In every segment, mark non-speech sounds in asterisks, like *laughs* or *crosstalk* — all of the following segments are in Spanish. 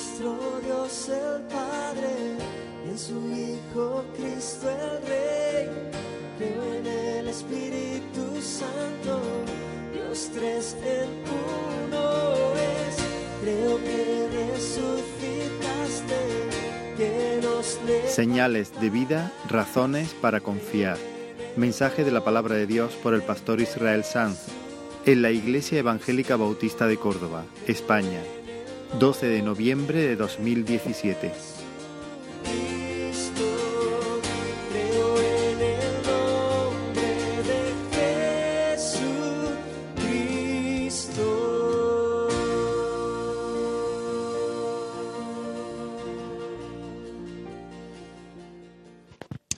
nuestro Dios el Padre y en su Hijo Cristo el Rey. Creo en el Espíritu Santo, Dios tres en uno es. Creo que resucitaste, que nos Señales de vida, razones para confiar. Mensaje de la palabra de Dios por el pastor Israel Sanz en la Iglesia Evangélica Bautista de Córdoba, España, 12 de noviembre de 2017. Cristo, creo en el nombre de Jesucristo.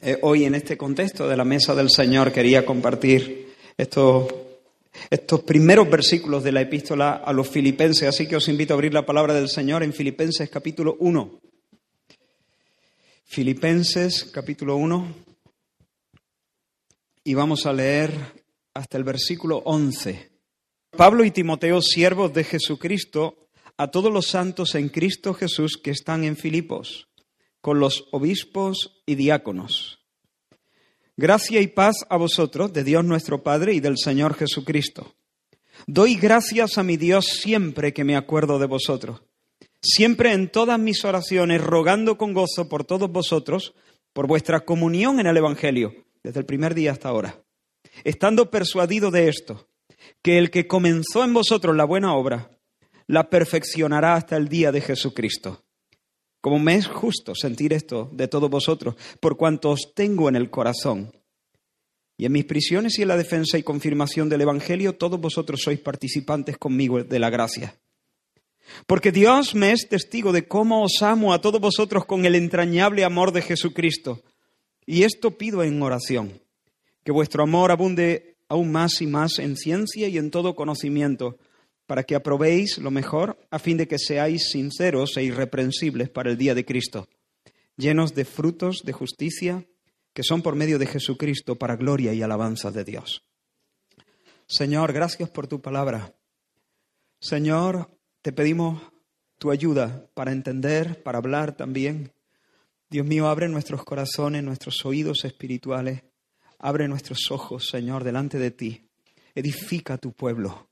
Eh, hoy en este contexto de la mesa del Señor quería compartir estos, estos primeros versículos de la epístola a los filipenses, así que os invito a abrir la palabra del Señor en Filipenses capítulo 1. Filipenses capítulo 1 y vamos a leer hasta el versículo 11. Pablo y Timoteo, siervos de Jesucristo, a todos los santos en Cristo Jesús que están en Filipos, con los obispos y diáconos. Gracia y paz a vosotros, de Dios nuestro Padre y del Señor Jesucristo. Doy gracias a mi Dios siempre que me acuerdo de vosotros, siempre en todas mis oraciones, rogando con gozo por todos vosotros, por vuestra comunión en el Evangelio, desde el primer día hasta ahora, estando persuadido de esto, que el que comenzó en vosotros la buena obra, la perfeccionará hasta el día de Jesucristo. Como me es justo sentir esto de todos vosotros, por cuanto os tengo en el corazón. Y en mis prisiones y en la defensa y confirmación del Evangelio, todos vosotros sois participantes conmigo de la gracia. Porque Dios me es testigo de cómo os amo a todos vosotros con el entrañable amor de Jesucristo. Y esto pido en oración, que vuestro amor abunde aún más y más en ciencia y en todo conocimiento para que aprobéis lo mejor, a fin de que seáis sinceros e irreprensibles para el día de Cristo, llenos de frutos de justicia que son por medio de Jesucristo para gloria y alabanza de Dios. Señor, gracias por tu palabra. Señor, te pedimos tu ayuda para entender, para hablar también. Dios mío, abre nuestros corazones, nuestros oídos espirituales, abre nuestros ojos, Señor, delante de ti. Edifica tu pueblo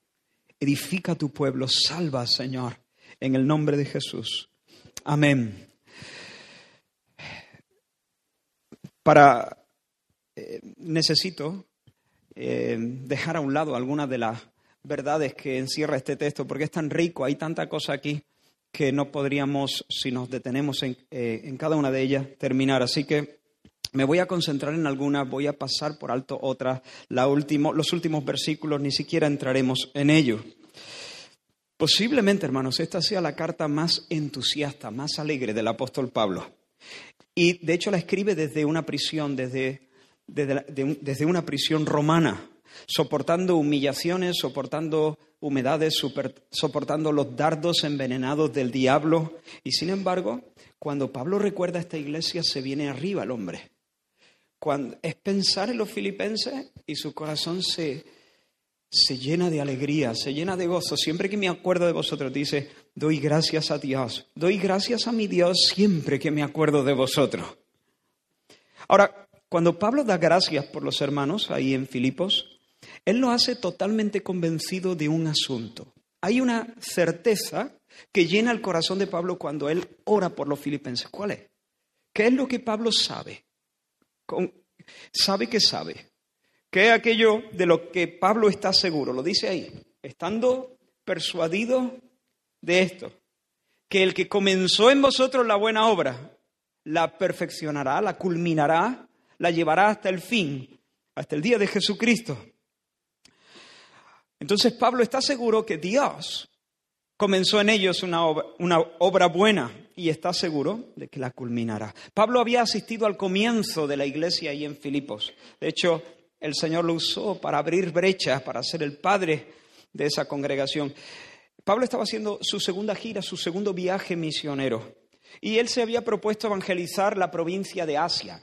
edifica tu pueblo, salva, Señor, en el nombre de Jesús. Amén. Para eh, necesito eh, dejar a un lado algunas de las verdades que encierra este texto, porque es tan rico, hay tanta cosa aquí que no podríamos, si nos detenemos en, eh, en cada una de ellas, terminar. Así que me voy a concentrar en algunas, voy a pasar por alto otras. La último, los últimos versículos ni siquiera entraremos en ellos. Posiblemente, hermanos, esta sea la carta más entusiasta, más alegre del apóstol Pablo. Y de hecho la escribe desde una prisión, desde, desde, de, desde una prisión romana, soportando humillaciones, soportando humedades, soportando los dardos envenenados del diablo. Y sin embargo, cuando Pablo recuerda a esta iglesia, se viene arriba el hombre. Cuando, es pensar en los filipenses y su corazón se, se llena de alegría, se llena de gozo. Siempre que me acuerdo de vosotros, dice, doy gracias a Dios, doy gracias a mi Dios siempre que me acuerdo de vosotros. Ahora, cuando Pablo da gracias por los hermanos ahí en Filipos, él lo hace totalmente convencido de un asunto. Hay una certeza que llena el corazón de Pablo cuando él ora por los filipenses. ¿Cuál es? ¿Qué es lo que Pablo sabe? Sabe que sabe. ¿Qué es aquello de lo que Pablo está seguro? Lo dice ahí, estando persuadido de esto, que el que comenzó en vosotros la buena obra, la perfeccionará, la culminará, la llevará hasta el fin, hasta el día de Jesucristo. Entonces Pablo está seguro que Dios comenzó en ellos una obra, buena y está seguro de que la culminará. Pablo había asistido al comienzo de la iglesia ahí en Filipos. De hecho, el Señor lo usó para abrir brechas, para ser el padre de esa congregación. Pablo estaba haciendo su segunda gira, su segundo viaje misionero. Y él se había propuesto evangelizar la provincia de Asia,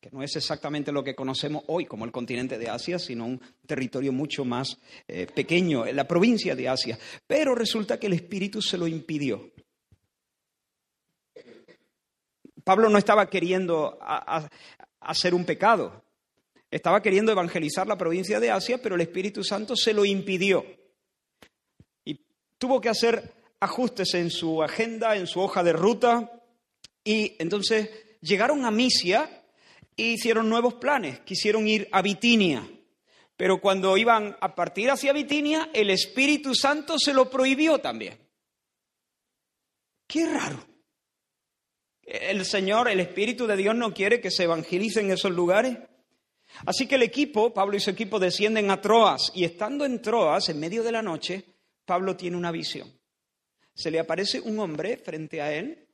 que no es exactamente lo que conocemos hoy como el continente de Asia, sino un territorio mucho más eh, pequeño, la provincia de Asia. Pero resulta que el Espíritu se lo impidió. Pablo no estaba queriendo hacer un pecado, estaba queriendo evangelizar la provincia de Asia, pero el Espíritu Santo se lo impidió. Y tuvo que hacer ajustes en su agenda, en su hoja de ruta, y entonces llegaron a Misia hicieron nuevos planes, quisieron ir a Bitinia. Pero cuando iban a partir hacia Bitinia, el Espíritu Santo se lo prohibió también. Qué raro. El Señor, el Espíritu de Dios no quiere que se evangelice en esos lugares. Así que el equipo, Pablo y su equipo descienden a Troas y estando en Troas, en medio de la noche, Pablo tiene una visión. Se le aparece un hombre frente a él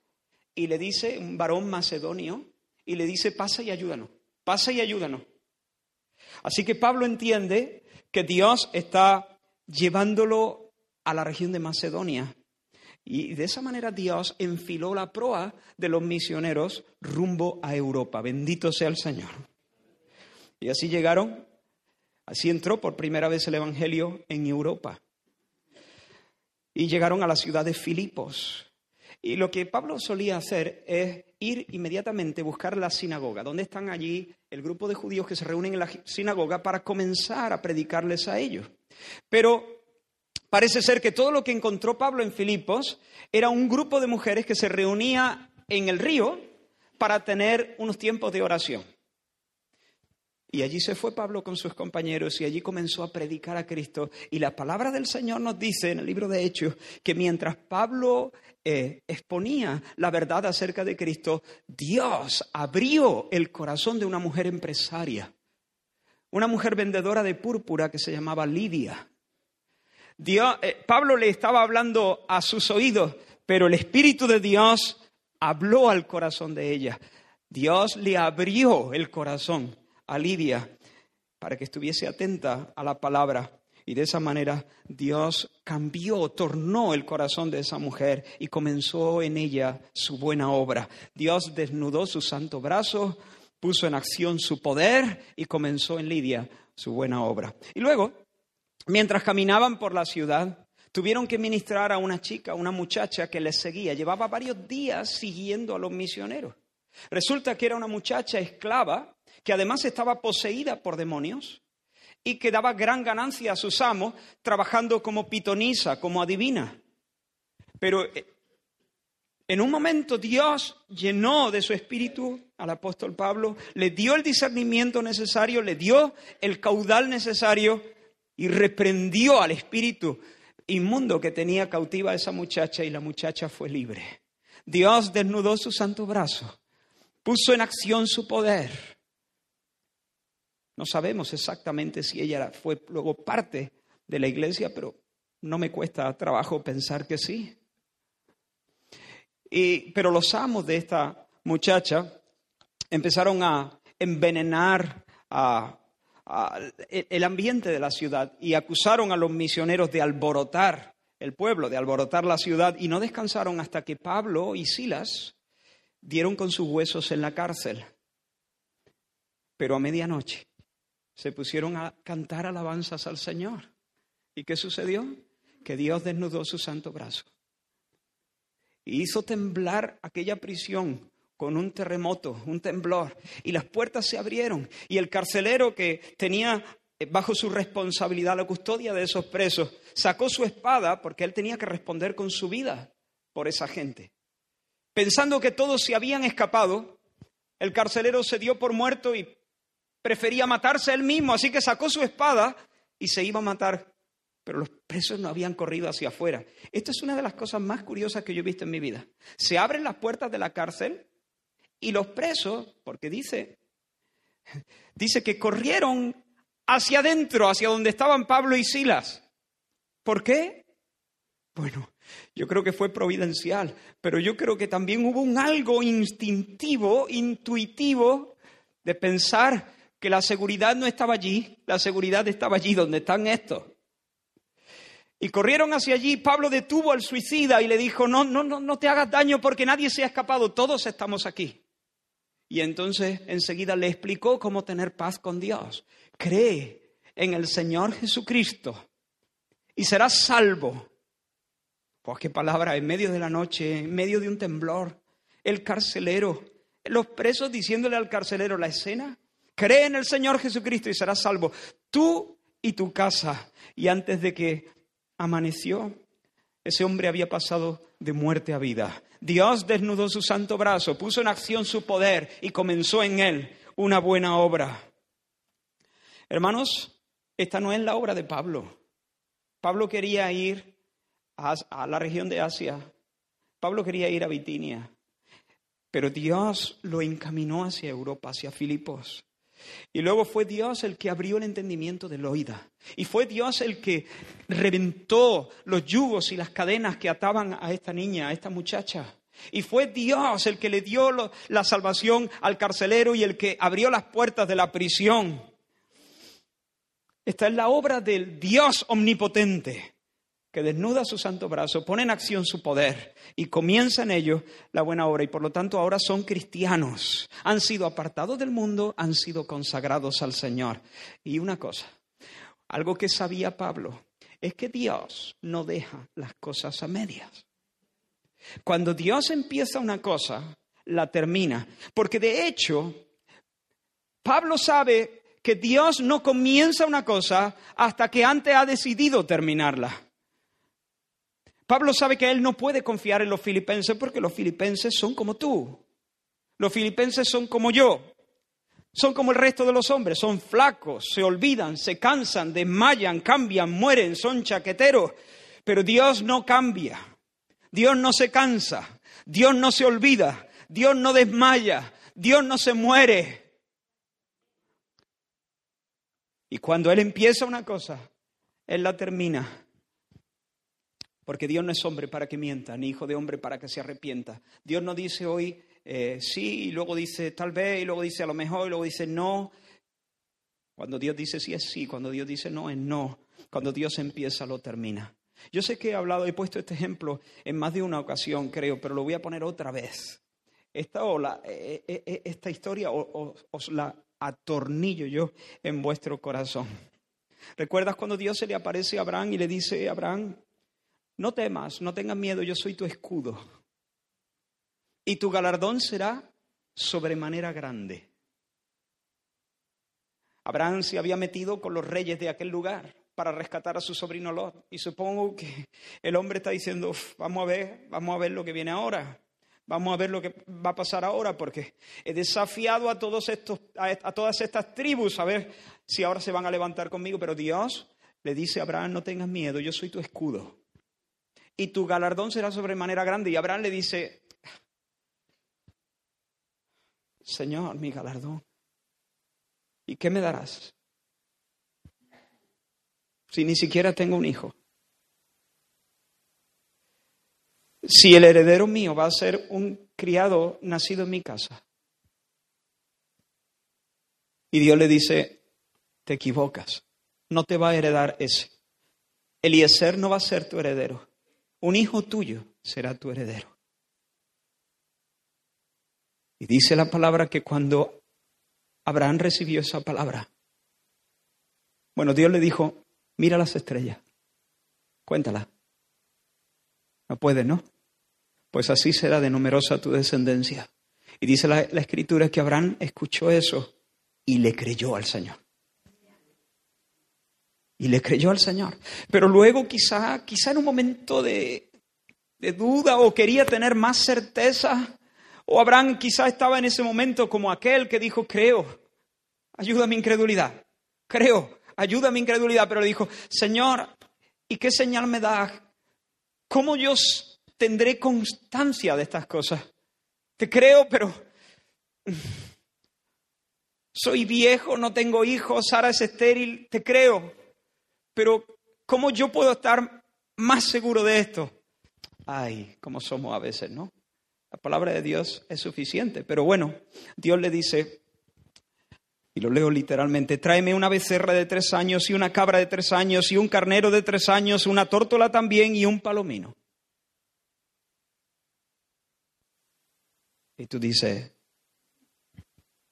y le dice, un varón macedonio, y le dice, pasa y ayúdanos, pasa y ayúdanos. Así que Pablo entiende que Dios está llevándolo a la región de Macedonia. Y de esa manera Dios enfiló la proa de los misioneros rumbo a Europa. Bendito sea el Señor. Y así llegaron, así entró por primera vez el Evangelio en Europa. Y llegaron a la ciudad de Filipos. Y lo que Pablo solía hacer es ir inmediatamente a buscar la sinagoga, donde están allí el grupo de judíos que se reúnen en la sinagoga para comenzar a predicarles a ellos. Pero parece ser que todo lo que encontró Pablo en Filipos era un grupo de mujeres que se reunía en el río para tener unos tiempos de oración. Y allí se fue Pablo con sus compañeros y allí comenzó a predicar a Cristo. Y la palabra del Señor nos dice en el libro de Hechos que mientras Pablo eh, exponía la verdad acerca de Cristo, Dios abrió el corazón de una mujer empresaria, una mujer vendedora de púrpura que se llamaba Lidia. Dios, eh, Pablo le estaba hablando a sus oídos, pero el Espíritu de Dios habló al corazón de ella. Dios le abrió el corazón a Lidia para que estuviese atenta a la palabra. Y de esa manera Dios cambió, tornó el corazón de esa mujer y comenzó en ella su buena obra. Dios desnudó su santo brazo, puso en acción su poder y comenzó en Lidia su buena obra. Y luego, mientras caminaban por la ciudad, tuvieron que ministrar a una chica, una muchacha que les seguía. Llevaba varios días siguiendo a los misioneros. Resulta que era una muchacha esclava que además estaba poseída por demonios y que daba gran ganancia a sus amos trabajando como pitonisa, como adivina. Pero eh, en un momento Dios llenó de su espíritu al apóstol Pablo, le dio el discernimiento necesario, le dio el caudal necesario y reprendió al espíritu inmundo que tenía cautiva a esa muchacha y la muchacha fue libre. Dios desnudó su santo brazo, puso en acción su poder. No sabemos exactamente si ella fue luego parte de la iglesia, pero no me cuesta trabajo pensar que sí. Y, pero los amos de esta muchacha empezaron a envenenar el ambiente de la ciudad y acusaron a los misioneros de alborotar el pueblo, de alborotar la ciudad, y no descansaron hasta que Pablo y Silas dieron con sus huesos en la cárcel. Pero a medianoche se pusieron a cantar alabanzas al Señor. ¿Y qué sucedió? Que Dios desnudó su santo brazo y hizo temblar aquella prisión con un terremoto, un temblor, y las puertas se abrieron, y el carcelero que tenía bajo su responsabilidad la custodia de esos presos, sacó su espada porque él tenía que responder con su vida por esa gente. Pensando que todos se habían escapado, el carcelero se dio por muerto y prefería matarse él mismo, así que sacó su espada y se iba a matar. Pero los presos no habían corrido hacia afuera. Esto es una de las cosas más curiosas que yo he visto en mi vida. Se abren las puertas de la cárcel y los presos, porque dice, *laughs* dice que corrieron hacia adentro, hacia donde estaban Pablo y Silas. ¿Por qué? Bueno, yo creo que fue providencial, pero yo creo que también hubo un algo instintivo, intuitivo, de pensar que la seguridad no estaba allí, la seguridad estaba allí donde están estos. Y corrieron hacia allí, Pablo detuvo al suicida y le dijo, no, no, no, no te hagas daño porque nadie se ha escapado, todos estamos aquí. Y entonces enseguida le explicó cómo tener paz con Dios. Cree en el Señor Jesucristo y serás salvo. Pues qué palabra, en medio de la noche, en medio de un temblor, el carcelero los presos diciéndole al carcelero la escena. Cree en el Señor Jesucristo y serás salvo, tú y tu casa. Y antes de que amaneció, ese hombre había pasado de muerte a vida. Dios desnudó su santo brazo, puso en acción su poder y comenzó en él una buena obra. Hermanos, esta no es la obra de Pablo. Pablo quería ir a, la región de Asia. Pablo quería ir a Bitinia. Pero Dios lo encaminó hacia Europa, hacia Filipos. Y luego fue Dios el que abrió el entendimiento de Loida. Y fue Dios el que reventó los yugos y las cadenas que ataban a esta niña, a esta muchacha. Y fue Dios el que le dio la salvación al carcelero y el que abrió las puertas de la prisión. Esta es la obra del Dios omnipotente que desnuda su santo brazo, pone en acción su poder y comienza en ellos la buena obra y por lo tanto ahora son cristianos, han sido apartados del mundo, han sido consagrados al Señor. Y una cosa, algo que sabía Pablo, es que Dios no deja las cosas a medias. Cuando Dios empieza una cosa, la termina, porque de hecho, Pablo sabe que Dios no comienza una cosa hasta que antes ha decidido terminarla. Pablo sabe que él no puede confiar en los filipenses porque los filipenses son como tú. Los filipenses son como yo. Son como el resto de los hombres, son flacos, se olvidan, se cansan, desmayan, cambian, mueren, son chaqueteros. Pero Dios no cambia, Dios no se cansa, Dios no se olvida, Dios no desmaya, Dios no se muere. Y cuando Él empieza una cosa, Él la termina. Porque Dios no es hombre para que mienta, ni hijo de hombre para que se arrepienta. Dios no dice hoy eh, sí, y luego dice tal vez, y luego dice a lo mejor, y luego dice no. Cuando Dios dice sí es sí, cuando Dios dice no es no. Cuando Dios empieza lo termina. Yo sé que he hablado, he puesto este ejemplo en más de una ocasión, creo, pero lo voy a poner otra vez. Esta, eh, eh, esta historia os la atornillo yo en vuestro corazón. ¿Recuerdas cuando Dios se le aparece a Abraham y le dice, Abraham, no temas, no tengas miedo, yo soy tu escudo. Y tu galardón será sobremanera grande. Abraham se había metido con los reyes de aquel lugar para rescatar a su sobrino Lot. Y supongo que el hombre está diciendo, vamos a ver, vamos a ver lo que viene ahora. Vamos a ver lo que va a pasar ahora, porque he desafiado a, todos estos, a todas estas tribus a ver si ahora se van a levantar conmigo. Pero Dios le dice a Abraham, no tengas miedo, yo soy tu escudo y tu galardón será sobremanera grande. Y Abraham le dice, Señor, mi galardón, ¿y qué me darás? Si ni siquiera tengo un hijo. Si el heredero mío va a ser un criado nacido en mi casa. Y Dios le dice, te equivocas, no te va a heredar ese. Eliezer no va a ser tu heredero un hijo tuyo será tu heredero. Y dice la palabra que cuando Abraham recibió esa palabra, bueno, Dios le dijo, mira las estrellas, cuéntala. No puede, ¿no? Pues así será de numerosa tu descendencia. Y dice la, la escritura que Abraham escuchó eso y le creyó al Señor. Y le creyó al Señor. Pero luego quizá, quizá en un momento de, de duda o quería tener más certeza, o Abraham quizá estaba en ese momento como aquel que dijo, creo, ayuda a mi incredulidad, creo, ayuda a mi incredulidad, pero le dijo, Señor, ¿y qué señal me da? ¿Cómo yo tendré constancia de estas cosas? Te creo, pero soy viejo, no tengo hijos, Sara es estéril, te creo, pero ¿cómo yo puedo estar más seguro de esto? Ay, como somos a veces, ¿no? La palabra de Dios es suficiente, pero bueno, Dios le dice, y lo leo literalmente, tráeme una becerra de tres años y una cabra de tres años y un carnero de tres años, una tórtola también y un palomino. Y tú dices,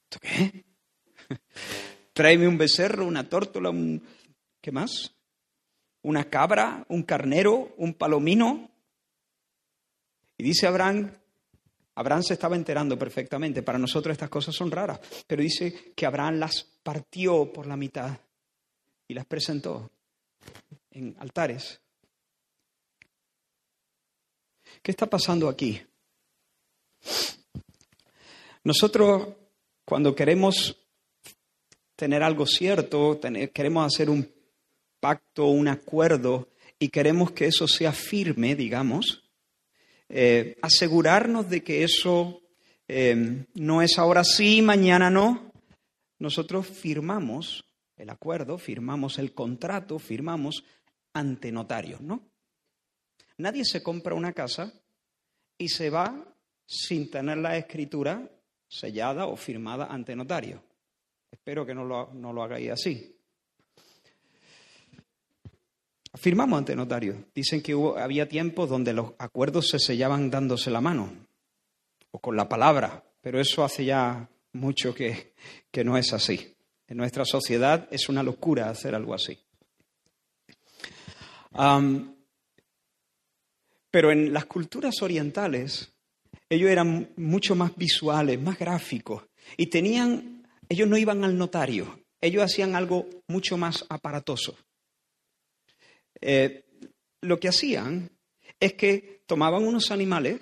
¿esto qué? *laughs* tráeme un becerro, una tórtola, un... ¿qué más? Una cabra, un carnero, un palomino. Y dice Abraham Abraham se estaba enterando perfectamente. Para nosotros estas cosas son raras, pero dice que Abraham las partió por la mitad y las presentó en altares. ¿Qué está pasando aquí? Nosotros, cuando queremos tener algo cierto, queremos hacer un pacto, un acuerdo, y queremos que eso sea firme, digamos, eh, asegurarnos de que eso eh, no es ahora sí, mañana no, nosotros firmamos el acuerdo, firmamos el contrato, firmamos ante notarios, ¿no? Nadie se compra una casa y se va sin tener la escritura sellada o firmada ante notario. Espero que no lo, no lo hagáis así. Firmamos ante notario. Dicen que hubo, había tiempos donde los acuerdos se sellaban dándose la mano o con la palabra, pero eso hace ya mucho que, que no es así. En nuestra sociedad es una locura hacer algo así. pero en las culturas orientales, ellos eran mucho más visuales, más gráficos, y tenían, ellos no iban al notario, ellos hacían algo mucho más aparatoso. Eh, lo que hacían es que tomaban unos animales,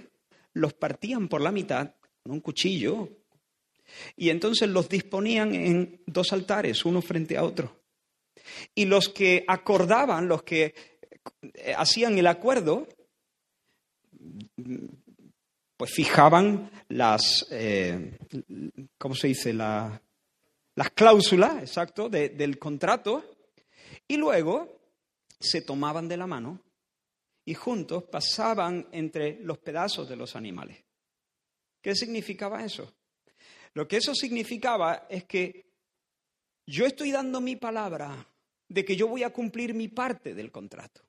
los partían por la mitad con un cuchillo, y entonces los disponían en dos altares, uno frente a otro. Y los que acordaban, los que eh, hacían el acuerdo, pues fijaban las, eh, ¿cómo se dice? las cláusulas, exacto, del contrato, y luego se tomaban de la mano y juntos pasaban entre los pedazos de los animales. ¿Qué significaba eso? Lo que eso significaba es que yo estoy dando mi palabra de que yo voy a cumplir mi parte del contrato.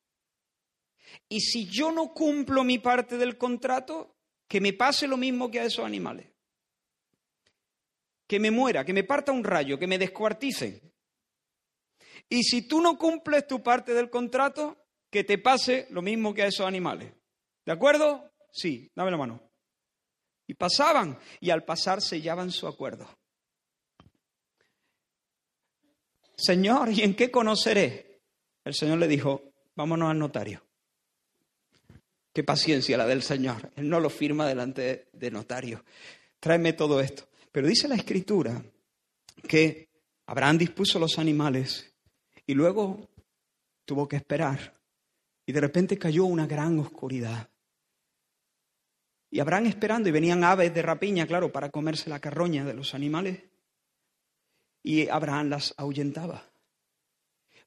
Y si yo no cumplo mi parte del contrato, que me pase lo mismo que a esos animales. Que me muera, que me parta un rayo, que me descuarticen. Y si tú no cumples tu parte del contrato, que te pase lo mismo que a esos animales. ¿De acuerdo? Sí, dame la mano. Y pasaban, y al pasar sellaban su acuerdo. Señor, ¿y en qué conoceré? El Señor le dijo, vámonos al notario. Qué paciencia la del Señor. Él no lo firma delante de notario. Tráeme todo esto. Pero dice la Escritura que Abraham dispuso los animales y luego tuvo que esperar. Y de repente cayó una gran oscuridad. Y Abraham esperando, y venían aves de rapiña, claro, para comerse la carroña de los animales. Y Abraham las ahuyentaba.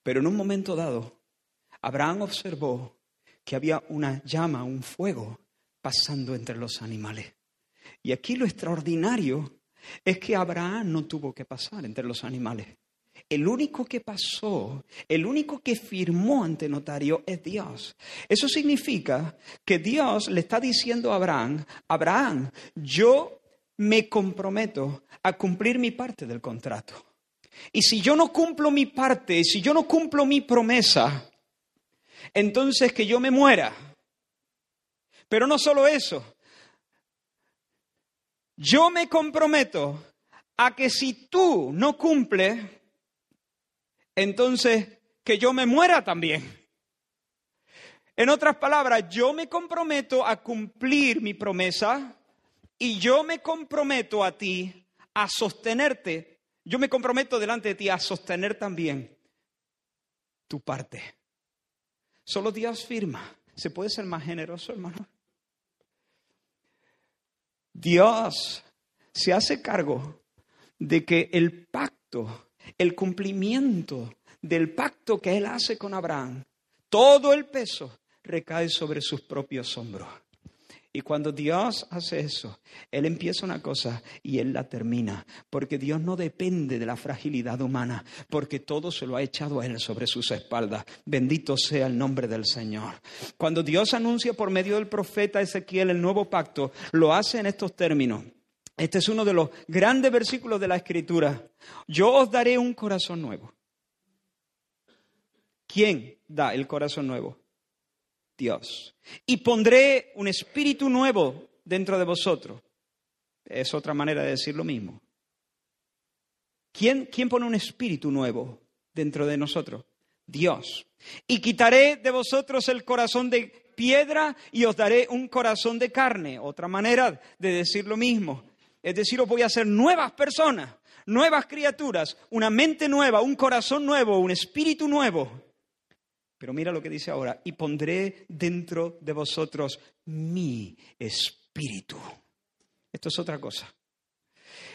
Pero en un momento dado, Abraham observó que había una llama, un fuego pasando entre los animales. Y aquí lo extraordinario es que Abraham no tuvo que pasar entre los animales. El único que pasó, el único que firmó ante notario es Dios. Eso significa que Dios le está diciendo a Abraham, Abraham, yo me comprometo a cumplir mi parte del contrato. Y si yo no cumplo mi parte, si yo no cumplo mi promesa, entonces que yo me muera. Pero no solo eso, yo me comprometo a que si tú no cumples, entonces que yo me muera también. En otras palabras, yo me comprometo a cumplir mi promesa y yo me comprometo a ti a sostenerte. Yo me comprometo delante de ti a sostener también tu parte. Solo Dios firma. ¿Se puede ser más generoso, hermano? Dios se hace cargo de que el pacto, el cumplimiento del pacto que Él hace con Abraham, todo el peso recae sobre sus propios hombros. Y cuando Dios hace eso, Él empieza una cosa y Él la termina, porque Dios no depende de la fragilidad humana, porque todo se lo ha echado a Él sobre sus espaldas. Bendito sea el nombre del Señor. Cuando Dios anuncia por medio del profeta Ezequiel el nuevo pacto, lo hace en estos términos. Este es uno de los grandes versículos de la Escritura. Yo os daré un corazón nuevo. ¿Quién da el corazón nuevo? Dios. Y pondré un espíritu nuevo dentro de vosotros. Es otra manera de decir lo mismo. ¿Quién, quién pone un espíritu nuevo dentro de nosotros? Dios. Y quitaré de vosotros el corazón de piedra y os daré un corazón de carne. Otra manera de decir lo mismo. Es decir, os voy a hacer nuevas personas, nuevas criaturas, una mente nueva, un corazón nuevo, un espíritu nuevo. Pero mira lo que dice ahora, y pondré dentro de vosotros mi espíritu. Esto es otra cosa.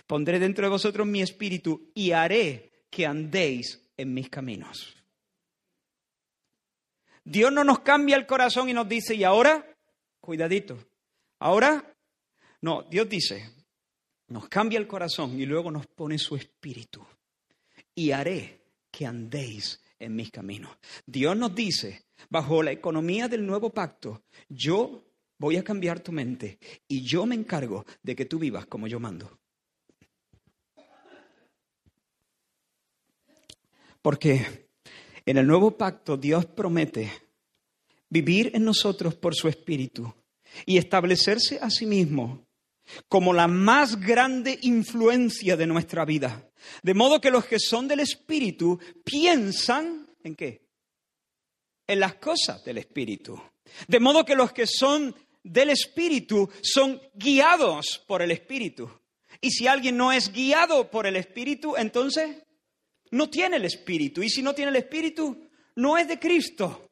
Pondré dentro de vosotros mi espíritu y haré que andéis en mis caminos. Dios no nos cambia el corazón y nos dice, y ahora, cuidadito, ahora, no, Dios dice, nos cambia el corazón y luego nos pone su espíritu. Y haré que andéis en mis caminos. Dios nos dice, bajo la economía del nuevo pacto, yo voy a cambiar tu mente y yo me encargo de que tú vivas como yo mando. Porque en el nuevo pacto Dios promete vivir en nosotros por su espíritu y establecerse a sí mismo como la más grande influencia de nuestra vida. De modo que los que son del espíritu piensan en qué? En las cosas del espíritu. De modo que los que son del espíritu son guiados por el espíritu. Y si alguien no es guiado por el espíritu, entonces no tiene el Espíritu. Y si no tiene el Espíritu, no es de Cristo.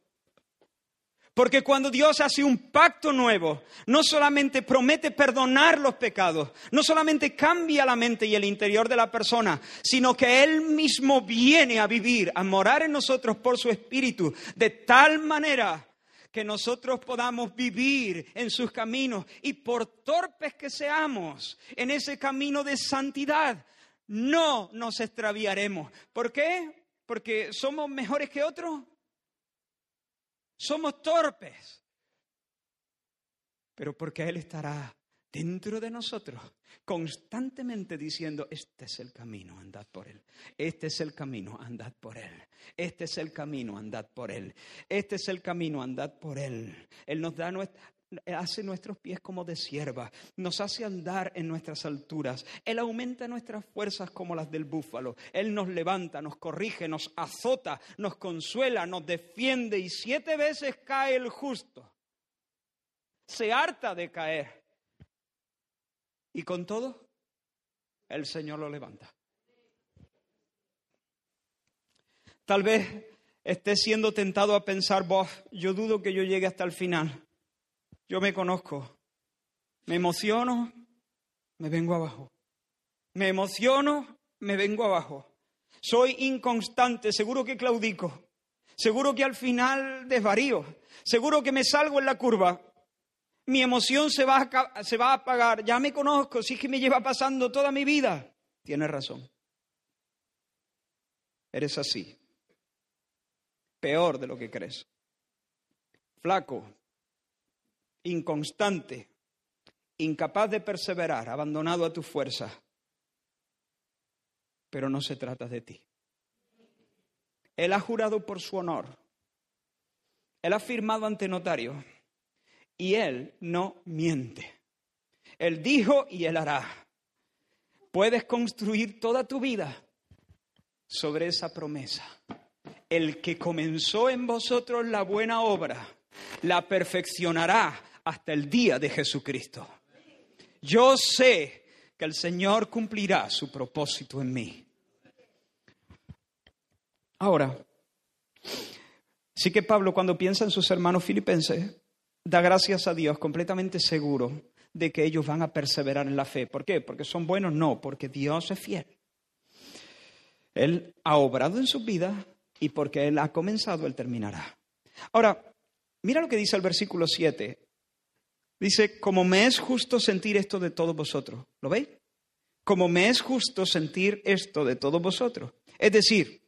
Porque cuando Dios hace un pacto nuevo, no solamente promete perdonar los pecados, no solamente cambia la mente y el interior de la persona, sino que Él mismo viene a vivir, a morar en nosotros por su Espíritu, de tal manera que nosotros podamos vivir en sus caminos y por torpes que seamos en ese camino de santidad, no nos extraviaremos. ¿Por qué? Porque somos mejores que otros. Somos torpes. Pero porque Él estará dentro de nosotros, constantemente diciendo, este es el camino, andad por él. Este es el camino, andad por él. Este es el camino, andad por él. Este es el camino, andad por él. Él nos da nuestra, hace nuestros pies como de sierva, nos hace andar en nuestras alturas. Él aumenta nuestras fuerzas como las del búfalo. Él nos levanta, nos corrige, nos azota, nos consuela, nos defiende y siete veces cae el justo. Se harta de caer. Y con todo, el Señor lo levanta. Tal vez esté siendo tentado a pensar, vos, yo dudo que yo llegue hasta el final. Yo me conozco. Me emociono, me vengo abajo. Me emociono, me vengo abajo. Soy inconstante, seguro que claudico. Seguro que al final desvarío. Seguro que me salgo en la curva. Mi emoción se va, a, apagar. Ya me conozco, si es que me lleva pasando toda mi vida. Tienes razón. Eres así. Peor de lo que crees. Flaco, inconstante, incapaz de perseverar, abandonado a tu fuerza. Pero no se trata de ti. Él ha jurado por su honor. Él ha firmado ante notario. Y Él no miente. Él dijo y Él hará. Puedes construir toda tu vida sobre esa promesa. El que comenzó en vosotros la buena obra, la perfeccionará hasta el día de Jesucristo. Yo sé que el Señor cumplirá su propósito en mí. Ahora, sí que Pablo cuando piensa en sus hermanos filipenses, da gracias a Dios completamente seguro de que ellos van a perseverar en la fe. ¿Por qué? ¿Porque son buenos? No, porque Dios es fiel. Él ha obrado en su vida y porque Él ha comenzado, Él terminará. Ahora, mira lo que dice el versículo 7. Dice, como me es justo sentir esto de todos vosotros. ¿Lo veis? Como me es justo sentir esto de todos vosotros. Es decir,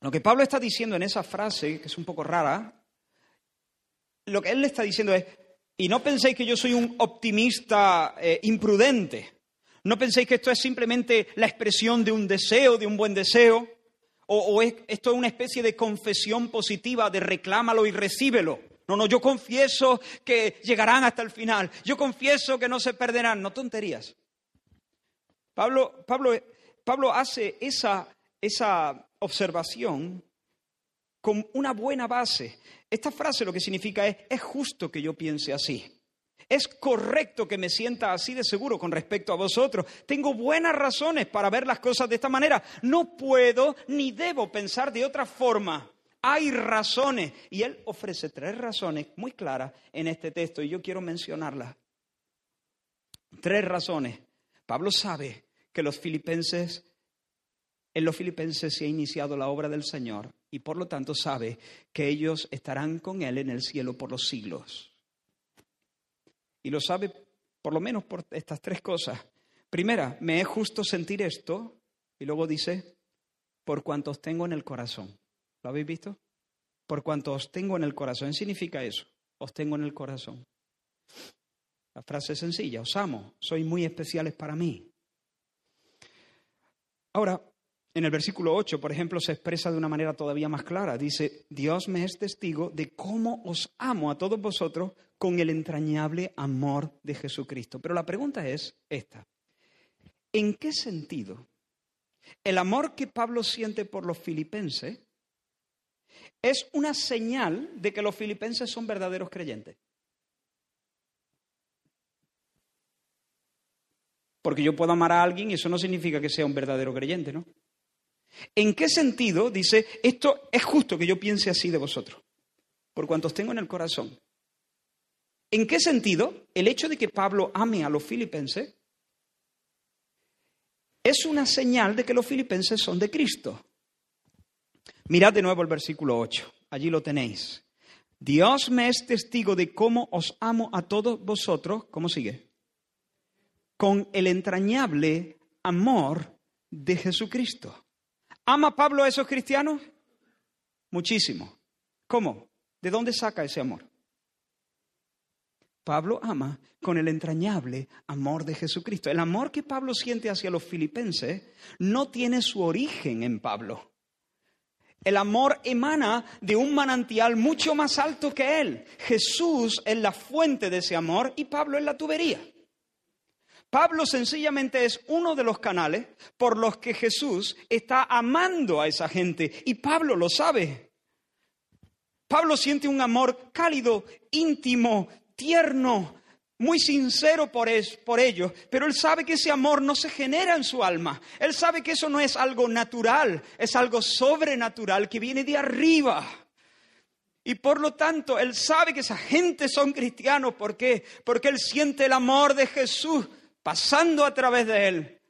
lo que Pablo está diciendo en esa frase, que es un poco rara, lo que él le está diciendo es, y no penséis que yo soy un optimista eh, imprudente, no penséis que esto es simplemente la expresión de un deseo, de un buen deseo, o, o es, esto es una especie de confesión positiva de reclámalo y recíbelo. No, no, yo confieso que llegarán hasta el final. Yo confieso que no se perderán. No tonterías. Pablo, Pablo, Pablo hace esa, esa observación con una buena base. Esta frase lo que significa es, es justo que yo piense así. Es correcto que me sienta así de seguro con respecto a vosotros. Tengo buenas razones para ver las cosas de esta manera. No puedo ni debo pensar de otra forma. Hay razones. Y él ofrece tres razones muy claras en este texto y yo quiero mencionarlas. Tres razones. Pablo sabe que los filipenses, en los filipenses se ha iniciado la obra del Señor y por lo tanto sabe que ellos estarán con Él en el cielo por los siglos. Y lo sabe por lo menos por estas tres cosas. Primera, me es justo sentir esto. Y luego dice, por cuanto os tengo en el corazón. ¿Lo habéis visto? Por cuanto os tengo en el corazón. ¿Qué significa eso? Os tengo en el corazón. La frase es sencilla, os amo, sois muy especiales para mí. Ahora, en el versículo 8, por ejemplo, se expresa de una manera todavía más clara. Dice, Dios me es testigo de cómo os amo a todos vosotros con el entrañable amor de Jesucristo. Pero la pregunta es esta. ¿En qué sentido el amor que Pablo siente por los filipenses es una señal de que los filipenses son verdaderos creyentes? Porque yo puedo amar a alguien y eso no significa que sea un verdadero creyente, ¿no? ¿En qué sentido dice esto es justo que yo piense así de vosotros? Por cuantos tengo en el corazón. ¿En qué sentido el hecho de que Pablo ame a los filipenses es una señal de que los filipenses son de Cristo? Mirad de nuevo el versículo 8, allí lo tenéis. Dios me es testigo de cómo os amo a todos vosotros, ¿cómo sigue? Con el entrañable amor de Jesucristo. ¿Ama Pablo a esos cristianos? Muchísimo. ¿Cómo? ¿De dónde saca ese amor? Pablo ama con el entrañable amor de Jesucristo. El amor que Pablo siente hacia los filipenses no tiene su origen en Pablo. El amor emana de un manantial mucho más alto que él. Jesús es la fuente de ese amor y Pablo es la tubería. Pablo sencillamente es uno de los canales por los que Jesús está amando a esa gente y Pablo lo sabe. Pablo siente un amor cálido, íntimo, tierno, muy sincero por, por ellos, pero él sabe que ese amor no se genera en su alma. Él sabe que eso no es algo natural, es algo sobrenatural que viene de arriba. Y por lo tanto, él sabe que esa gente son cristianos. ¿Por qué? Porque él siente el amor de Jesús pasando a través de él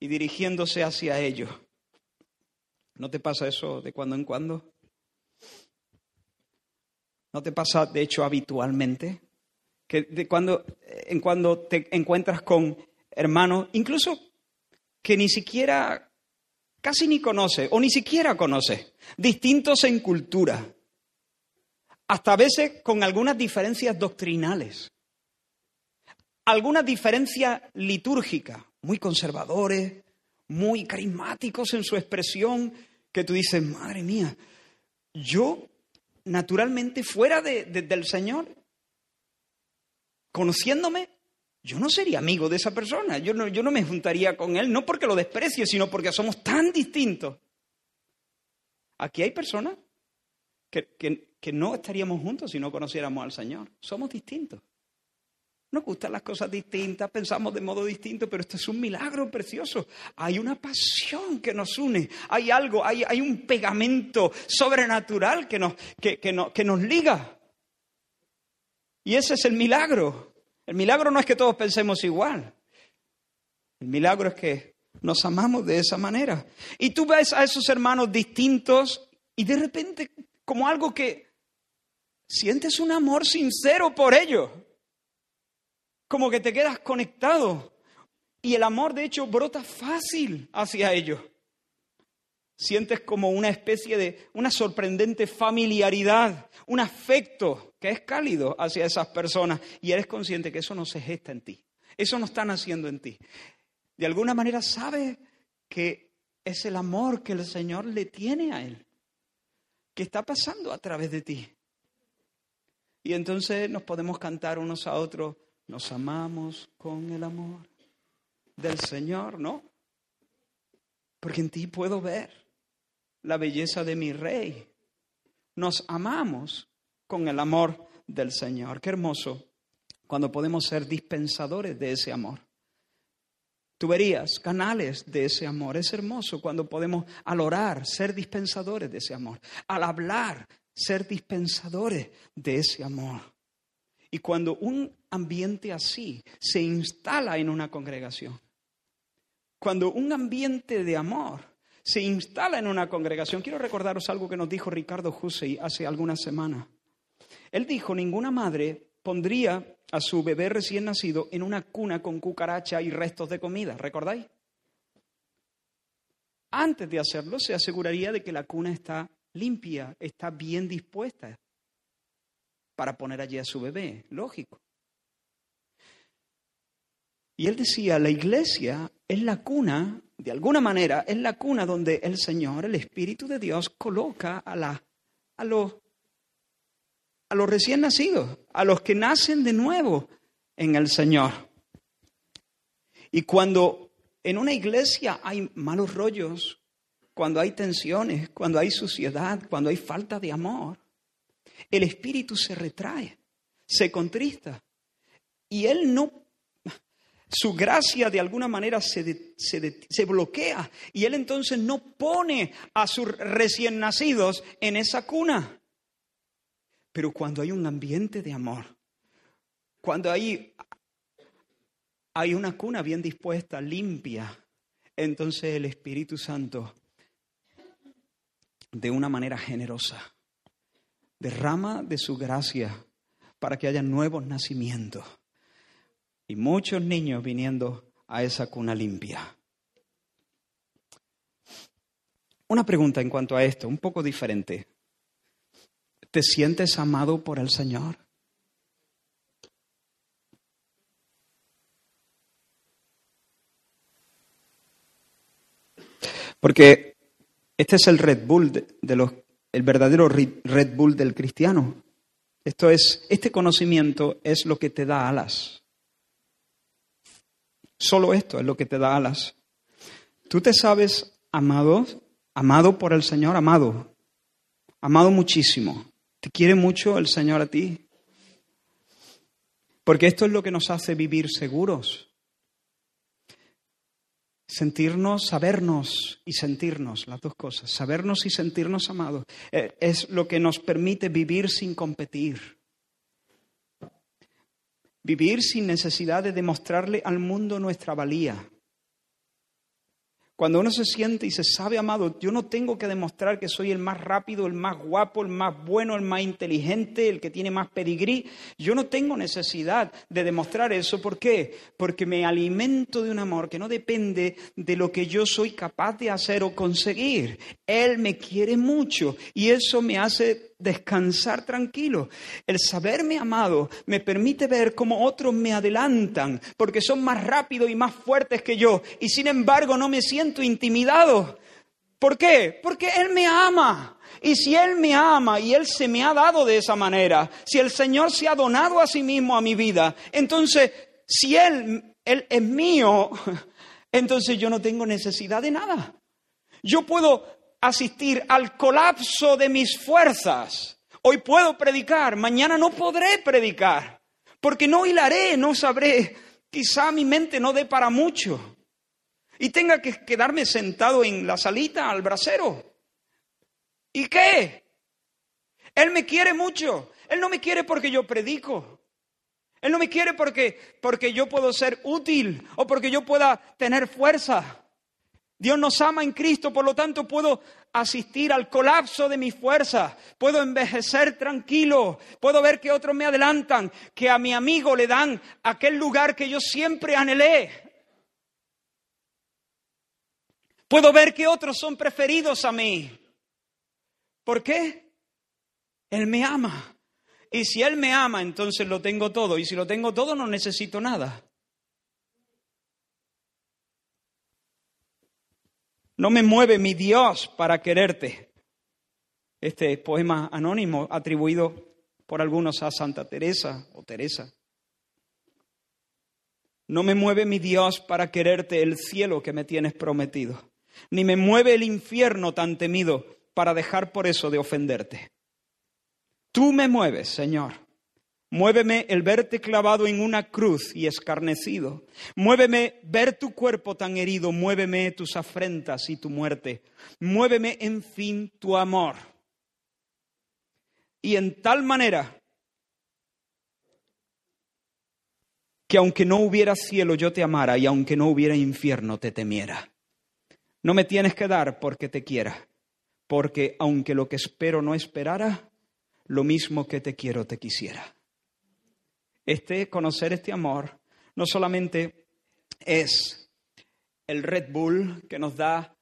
y dirigiéndose hacia ellos. ¿No te pasa eso de cuando en cuando? ¿No te pasa, de hecho, habitualmente? Que de cuando en cuando te encuentras con hermanos, incluso que ni siquiera, casi ni conoce, o ni siquiera conoce, distintos en cultura, hasta a veces con algunas diferencias doctrinales. Algunas diferencias litúrgicas, muy conservadores, muy carismáticos en su expresión, que tú dices, madre mía, yo naturalmente fuera del Señor, conociéndome, yo no sería amigo de esa persona, yo no, yo no me juntaría con él, no porque lo desprecie, sino porque somos tan distintos. Aquí hay personas que, que no estaríamos juntos si no conociéramos al Señor, somos distintos. Nos gustan las cosas distintas, pensamos de modo distinto, pero esto es un milagro precioso. Hay una pasión que nos une, hay algo, hay, hay un pegamento sobrenatural que nos, que, que nos liga. Y ese es el milagro. El milagro no es que todos pensemos igual. El milagro es que nos amamos de esa manera. Y tú ves a esos hermanos distintos y de repente como algo que sientes un amor sincero por ellos como que te quedas conectado. Y el amor, de hecho, brota fácil hacia ellos. Sientes como una especie de, una sorprendente familiaridad, un afecto que es cálido hacia esas personas y eres consciente que eso no se gesta en ti, eso no está naciendo en ti. De alguna manera sabes que es el amor que el Señor le tiene a Él, que está pasando a través de ti. Y entonces nos podemos cantar unos a otros, nos amamos con el amor del Señor, ¿no? Porque en ti puedo ver la belleza de mi rey. Nos amamos con el amor del Señor. Qué hermoso cuando podemos ser dispensadores de ese amor. Tuberías, canales de ese amor. Es hermoso cuando podemos al orar ser dispensadores de ese amor. Al hablar ser dispensadores de ese amor. Y cuando un ambiente así se instala en una congregación, cuando un ambiente de amor se instala en una congregación, quiero recordaros algo que nos dijo Ricardo Hussey hace algunas semanas. Él dijo, ninguna madre pondría a su bebé recién nacido en una cuna con cucaracha y restos de comida, ¿recordáis? Antes de hacerlo, se aseguraría de que la cuna está limpia, está bien dispuesta para poner allí a su bebé, lógico. Y él decía, la iglesia es la cuna, de alguna manera, es la cuna donde el Señor, el Espíritu de Dios, coloca a, la, a, los, a los recién nacidos, a los que nacen de nuevo en el Señor. Y cuando en una iglesia hay malos rollos, cuando hay tensiones, cuando hay suciedad, cuando hay falta de amor, el espíritu se retrae, se contrista. Y él no, su gracia de alguna manera se, se, bloquea. Y él entonces no pone a sus recién nacidos en esa cuna. Pero cuando hay un ambiente de amor, cuando hay, hay una cuna bien dispuesta, limpia, entonces el Espíritu Santo de una manera generosa. Derrama de su gracia para que haya nuevos nacimientos y muchos niños viniendo a esa cuna limpia. Una pregunta en cuanto a esto, un poco diferente. ¿Te sientes amado por el Señor? Porque este es el Red Bull de, los, el verdadero Red Bull del cristiano. Esto es, este conocimiento es lo que te da alas. Solo esto es lo que te da alas. Tú te sabes amado, amado por el Señor, amado, amado muchísimo. Te quiere mucho el Señor a ti. Porque esto es lo que nos hace vivir seguros sentirnos, sabernos y sentirnos, las dos cosas, sabernos y sentirnos amados, eh, es lo que nos permite vivir sin competir, vivir sin necesidad de demostrarle al mundo nuestra valía. Cuando uno se siente y se sabe amado, yo no tengo que demostrar que soy el más rápido, el más guapo, el más bueno, el más inteligente, el que tiene más pedigrí. Yo no tengo necesidad de demostrar eso. ¿Por qué? Porque me alimento de un amor que no depende de lo que yo soy capaz de hacer o conseguir. Él me quiere mucho y eso me hace descansar tranquilo. El saberme amado me permite ver cómo otros me adelantan porque son más rápidos y más fuertes que yo y sin embargo no me siento intimidado. ¿Por qué? Porque Él me ama. Y si Él me ama y Él se me ha dado de esa manera, si el Señor se ha donado a sí mismo a mi vida, entonces si Él, Él es mío, *laughs* entonces yo no tengo necesidad de nada. Yo puedo asistir al colapso de mis fuerzas. Hoy puedo predicar, mañana no podré predicar, porque no hilaré, no sabré, quizá mi mente no dé para mucho y tenga que quedarme sentado en la salita al brasero. ¿Y qué? Él me quiere mucho. Él no me quiere porque yo predico. Él no me quiere porque, porque yo puedo ser útil o porque yo pueda tener fuerza. Dios nos ama en Cristo, por lo tanto puedo asistir al colapso de mi fuerza, puedo envejecer tranquilo, puedo ver que otros me adelantan, que a mi amigo le dan aquel lugar que yo siempre anhelé. Puedo ver que otros son preferidos a mí. ¿Por qué? Él me ama. Y si Él me ama, entonces lo tengo todo. Y si lo tengo todo, no necesito nada. No me mueve mi Dios para quererte. Este poema anónimo atribuido por algunos a Santa Teresa o Teresa. No me mueve mi Dios para quererte el cielo que me tienes prometido, ni me mueve el infierno tan temido para dejar por eso de ofenderte. Tú me mueves, Señor. Muéveme el verte clavado en una cruz y escarnecido. Muéveme ver tu cuerpo tan herido. Muéveme tus afrentas y tu muerte. Muéveme, en fin, tu amor. Y en tal manera que aunque no hubiera cielo yo te amara y aunque no hubiera infierno te temiera. No me tienes que dar porque te quiera, porque aunque lo que espero no esperara, lo mismo que te quiero te quisiera. Este conocer este amor no solamente es el Red Bull que nos da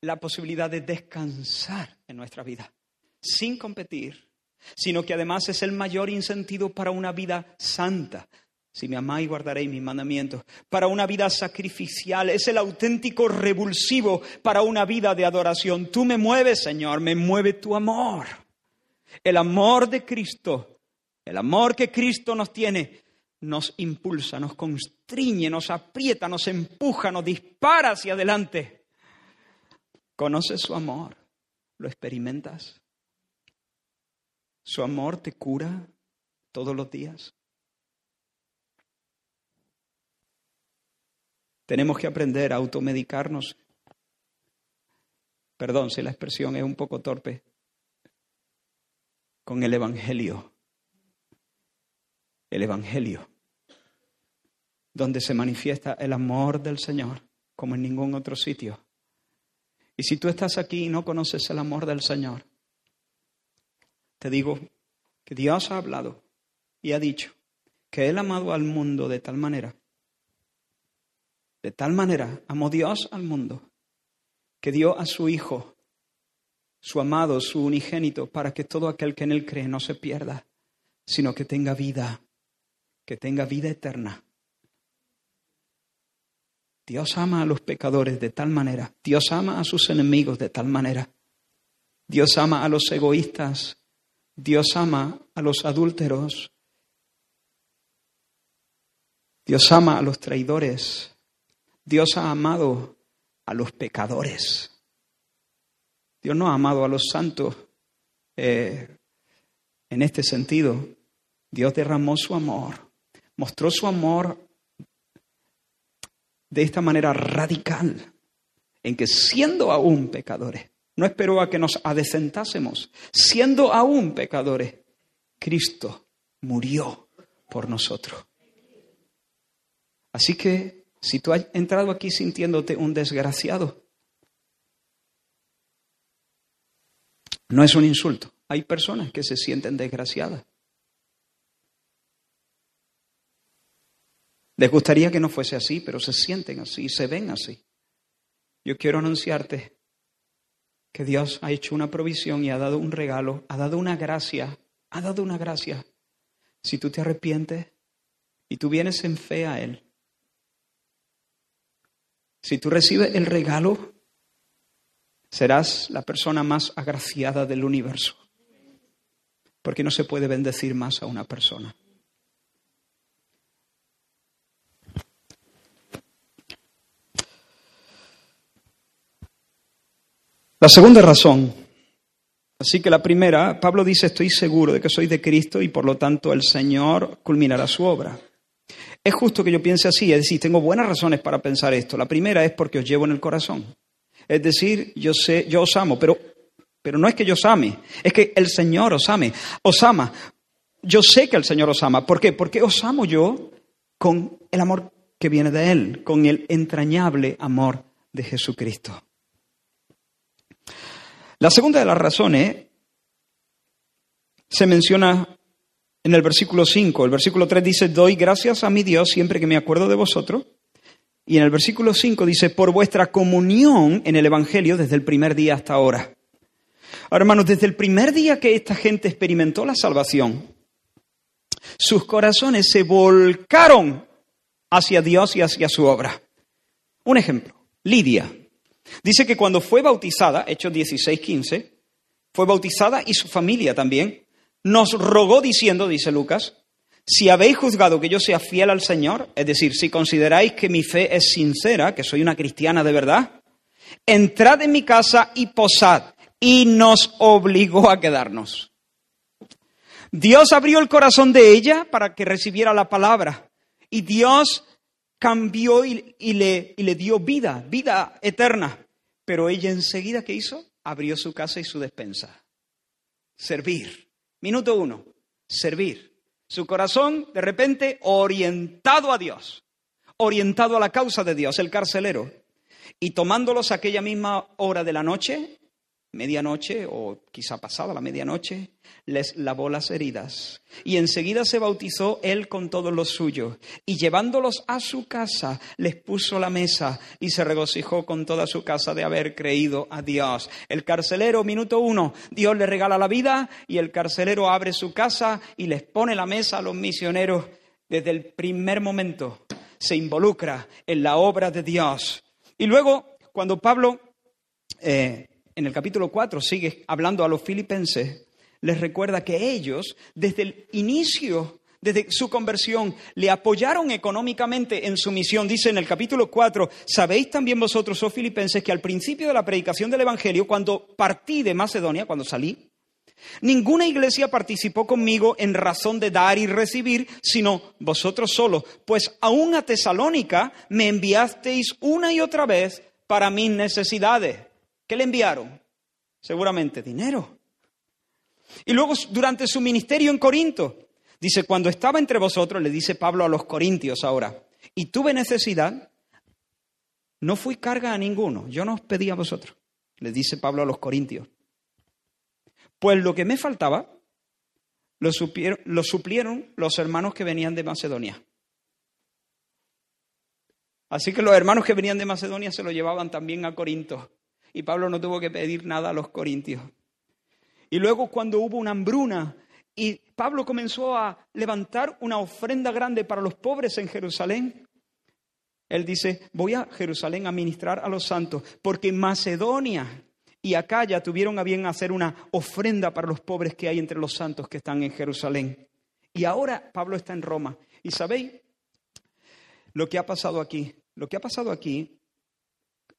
la posibilidad de descansar en nuestra vida sin competir, sino que además es el mayor incentivo para una vida santa, si me amáis, guardaréis mis mandamientos. Para una vida sacrificial. Es el auténtico revulsivo para una vida de adoración. Tú me mueves, Señor, me mueve tu amor. El amor de Cristo, el amor que Cristo nos tiene, nos impulsa, nos constriñe, nos aprieta, nos empuja, nos dispara hacia adelante. ¿Conoces su amor? ¿Lo experimentas? ¿Su amor te cura todos los días? Tenemos que aprender a automedicarnos. Perdón si la expresión es un poco torpe. Con el Evangelio. El Evangelio. Donde se manifiesta el amor del Señor como en ningún otro sitio. Y si tú estás aquí y no conoces el amor del Señor, te digo que Dios ha hablado y ha dicho que Él ha amado al mundo de tal manera de tal manera amó Dios al mundo que dio a su Hijo, su amado, su unigénito, para que todo aquel que en Él cree no se pierda, sino que tenga vida, que tenga vida eterna. Dios ama a los pecadores de tal manera, Dios ama a sus enemigos de tal manera, Dios ama a los egoístas, Dios ama a los adúlteros, Dios ama a los traidores, Dios ha amado a los pecadores. Dios no ha amado a los santos eh, en este sentido. Dios derramó su amor, mostró su amor de esta manera radical, en que siendo aún pecadores, no esperó a que nos adecentásemos, siendo aún pecadores, Cristo murió por nosotros. Así que si tú has entrado aquí sintiéndote un desgraciado, no es un insulto. Hay personas que se sienten desgraciadas. Les gustaría que no fuese así, pero se sienten así, se ven así. Yo quiero anunciarte que Dios ha hecho una provisión y ha dado un regalo, ha dado una gracia, ha dado una gracia. Si tú te arrepientes y tú vienes en fe a Él, si tú recibes el regalo, serás la persona más agraciada del universo. Porque no se puede bendecir más a una persona. La segunda razón, así que la primera, Pablo dice, estoy seguro de que soy de Cristo y por lo tanto el Señor culminará su obra. Es justo que yo piense así, es decir, tengo buenas razones para pensar esto. La primera es porque os llevo en el corazón. Es decir, yo sé, yo os amo, pero, pero no es que yo os ame, es que el Señor os ame, os ama. Yo sé que el Señor os ama. ¿Por qué? Porque os amo yo con el amor que viene de Él, con el entrañable amor de Jesucristo. La segunda de las razones se menciona en el versículo 5. El versículo 3 dice, doy gracias a mi Dios siempre que me acuerdo de vosotros. Y en el versículo 5 dice, por vuestra comunión en el Evangelio desde el primer día hasta ahora. Ahora, hermanos, desde el primer día que esta gente experimentó la salvación, sus corazones se volcaron hacia Dios y hacia su obra. Un ejemplo, Lidia. Dice que cuando fue bautizada, Hechos 16, 15, fue bautizada y su familia también, nos rogó diciendo, dice Lucas, si habéis juzgado que yo sea fiel al Señor, es decir, si consideráis que mi fe es sincera, que soy una cristiana de verdad, entrad en mi casa y posad. Y nos obligó a quedarnos. Dios abrió el corazón de ella para que recibiera la palabra. Y Dios cambió y, y le dio vida, vida eterna. Pero ella enseguida, ¿qué hizo? Abrió su casa y su despensa. Servir. Minuto uno. Servir. Su corazón, de repente, orientado a Dios. Orientado a la causa de Dios, el carcelero. Y tomándolos aquella misma hora de la noche, medianoche o quizá pasada la medianoche, les lavó las heridas. Y enseguida se bautizó él con todos los suyos. Y llevándolos a su casa, les puso la mesa y se regocijó con toda su casa de haber creído a Dios. El carcelero, minuto uno, Dios le regala la vida y el carcelero abre su casa y les pone la mesa a los misioneros. Desde el primer momento se involucra en la obra de Dios. Y luego, cuando Pablo eh, en el capítulo 4 sigue hablando a los filipenses, les recuerda que ellos, desde el inicio, desde su conversión, le apoyaron económicamente en su misión. Dice en el capítulo 4, sabéis también vosotros, oh filipenses, que al principio de la predicación del Evangelio, cuando partí de Macedonia, cuando salí, Ninguna iglesia participó conmigo en razón de dar y recibir, sino vosotros solos, pues aún a Tesalónica me enviasteis una y otra vez para mis necesidades. ¿Qué le enviaron? Seguramente dinero. Y luego, durante su ministerio en Corinto, dice, cuando estaba entre vosotros, le dice Pablo a los corintios ahora, y tuve necesidad, no fui carga a ninguno, yo no os pedí a vosotros, le dice Pablo a los corintios. Pues lo que me faltaba, lo, lo suplieron los hermanos que venían de Macedonia. Así que los hermanos que venían de Macedonia se lo llevaban también a Corinto. Y Pablo no tuvo que pedir nada a los corintios. Y luego cuando hubo una hambruna y Pablo comenzó a levantar una ofrenda grande para los pobres en Jerusalén, él dice, voy a Jerusalén a ministrar a los santos, porque Macedonia y Acaya tuvieron a bien hacer una ofrenda para los pobres que hay entre los santos que están en Jerusalén. Y ahora Pablo está en Roma. ¿Y sabéis lo que ha pasado aquí? Lo que ha pasado aquí,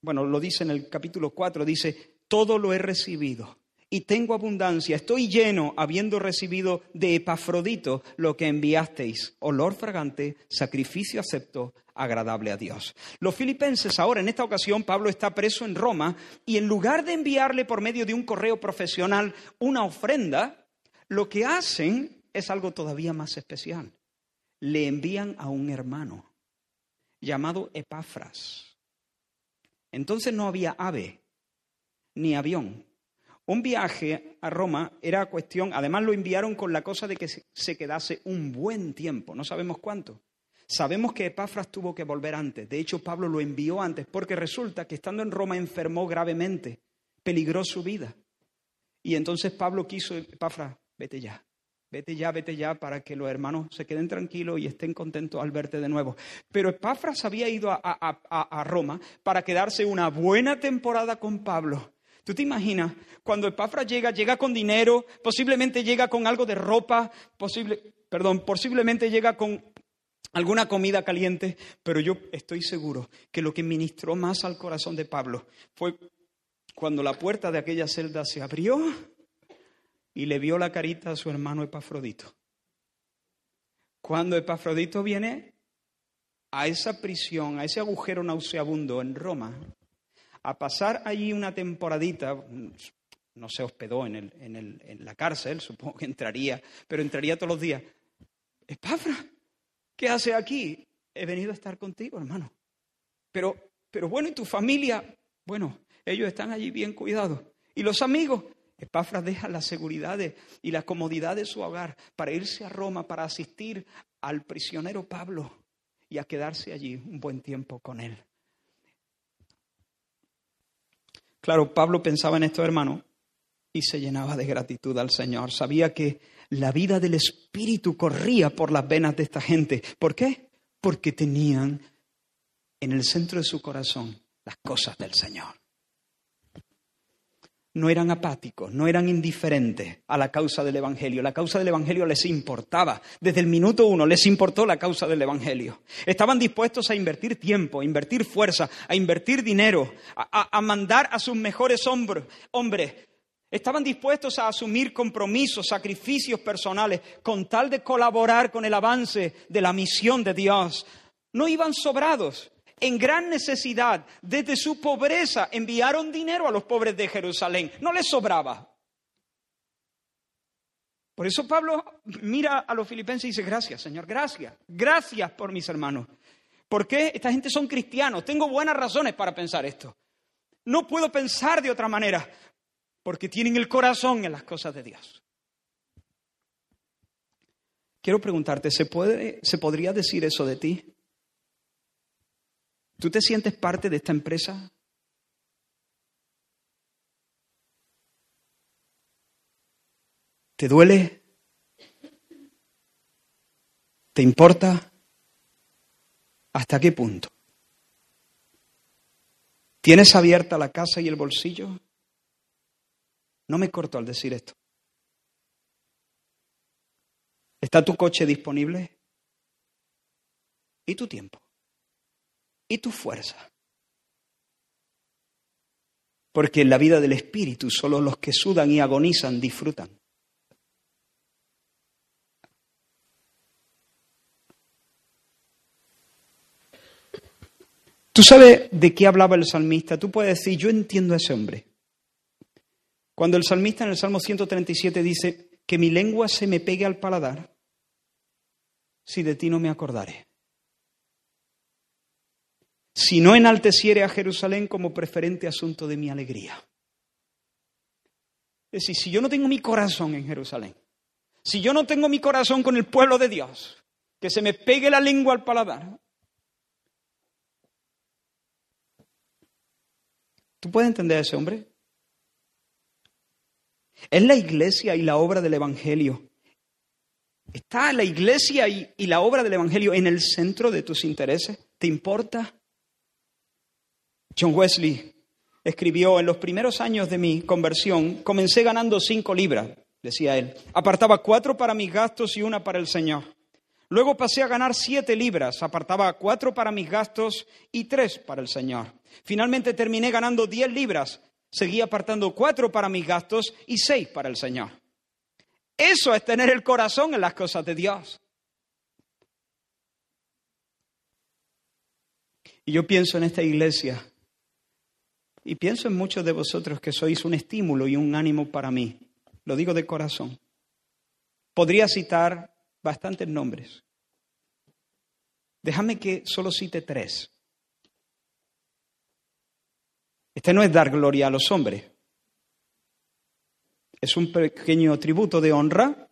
bueno, lo dice en el capítulo 4, dice, todo lo he recibido y tengo abundancia, estoy lleno, habiendo recibido de Epafrodito lo que enviasteis, olor fragante, sacrificio acepto, agradable a Dios. Los filipenses ahora, en esta ocasión, Pablo está preso en Roma y en lugar de enviarle por medio de un correo profesional una ofrenda, lo que hacen es algo todavía más especial. Le envían a un hermano llamado Epafras. Entonces no había ave ni avión un viaje a Roma era cuestión, además lo enviaron con la cosa de que se quedase un buen tiempo, no sabemos cuánto. Sabemos que Epafras tuvo que volver antes, de hecho Pablo lo envió antes, porque resulta que estando en Roma enfermó gravemente, peligró su vida. Y entonces Pablo quiso, Epafras, vete ya, vete ya, vete ya, para que los hermanos se queden tranquilos y estén contentos al verte de nuevo. Pero Epafras había ido a, Roma para quedarse una buena temporada con Pablo ¿Tú te imaginas cuando Epafras llega, llega con dinero, posiblemente llega con algo de ropa, posible, perdón, posiblemente llega con alguna comida caliente, pero yo estoy seguro que lo que ministró más al corazón de Pablo fue cuando la puerta de aquella celda se abrió y le vio la carita a su hermano Epafrodito. Cuando Epafrodito viene a esa prisión, a ese agujero nauseabundo en Roma, a pasar allí una temporadita, no se hospedó en, en, la cárcel, supongo que entraría, pero entraría todos los días. Epafra, ¿qué hace aquí? He venido a estar contigo, hermano. Pero, pero bueno, ¿y tu familia? Bueno, ellos están allí bien cuidados. ¿Y los amigos? Epafras deja las seguridades y la comodidad de su hogar para irse a Roma, para asistir al prisionero Pablo y a quedarse allí un buen tiempo con él. Claro, Pablo pensaba en esto, hermano, y se llenaba de gratitud al Señor. Sabía que la vida del Espíritu corría por las venas de esta gente. ¿Por qué? Porque tenían en el centro de su corazón las cosas del Señor. No eran apáticos, no eran indiferentes a la causa del Evangelio. La causa del Evangelio les importaba. Desde el minuto uno les importó la causa del Evangelio. Estaban dispuestos a invertir tiempo, a invertir fuerza, a invertir dinero, a, mandar a sus mejores hombres, hombres. Estaban dispuestos a asumir compromisos, sacrificios personales, con tal de colaborar con el avance de la misión de Dios. No iban sobrados, en gran necesidad, desde su pobreza, enviaron dinero a los pobres de Jerusalén. No les sobraba. Por eso Pablo mira a los filipenses y dice, gracias, Señor, gracias, gracias por mis hermanos. ¿Por qué? Esta gente son cristianos. Tengo buenas razones para pensar esto. No puedo pensar de otra manera, porque tienen el corazón en las cosas de Dios. Quiero preguntarte, ¿se, puede, ¿se podría decir eso de ti? ¿Tú te sientes parte de esta empresa? ¿Te duele? ¿Te importa? ¿Hasta qué punto? ¿Tienes abierta la casa y el bolsillo? No me corto al decir esto. ¿Está tu coche disponible? ¿Y tu tiempo? Y tu fuerza. Porque en la vida del Espíritu solo los que sudan y agonizan disfrutan. ¿Tú sabes de qué hablaba el salmista? Tú puedes decir, yo entiendo a ese hombre. Cuando el salmista en el Salmo 137 dice, que mi lengua se me pegue al paladar, si de ti no me acordaré si no enalteciere a Jerusalén como preferente asunto de mi alegría. Es decir, si yo no tengo mi corazón en Jerusalén, si yo no tengo mi corazón con el pueblo de Dios, que se me pegue la lengua al paladar. ¿Tú puedes entender a ese hombre? Es la iglesia y la obra del Evangelio. ¿Está la iglesia y, y la obra del Evangelio en el centro de tus intereses? ¿Te importa? John Wesley escribió, en los primeros años de mi conversión, comencé ganando cinco libras, decía él. Apartaba cuatro para mis gastos y una para el Señor. Luego pasé a ganar siete libras, apartaba cuatro para mis gastos y tres para el Señor. Finalmente terminé ganando diez libras, seguí apartando cuatro para mis gastos y seis para el Señor. Eso es tener el corazón en las cosas de Dios. Y yo pienso en esta iglesia y pienso en muchos de vosotros que sois un estímulo y un ánimo para mí. Lo digo de corazón. Podría citar bastantes nombres. Déjame que solo cite tres. Este no es dar gloria a los hombres. Es un pequeño tributo de honra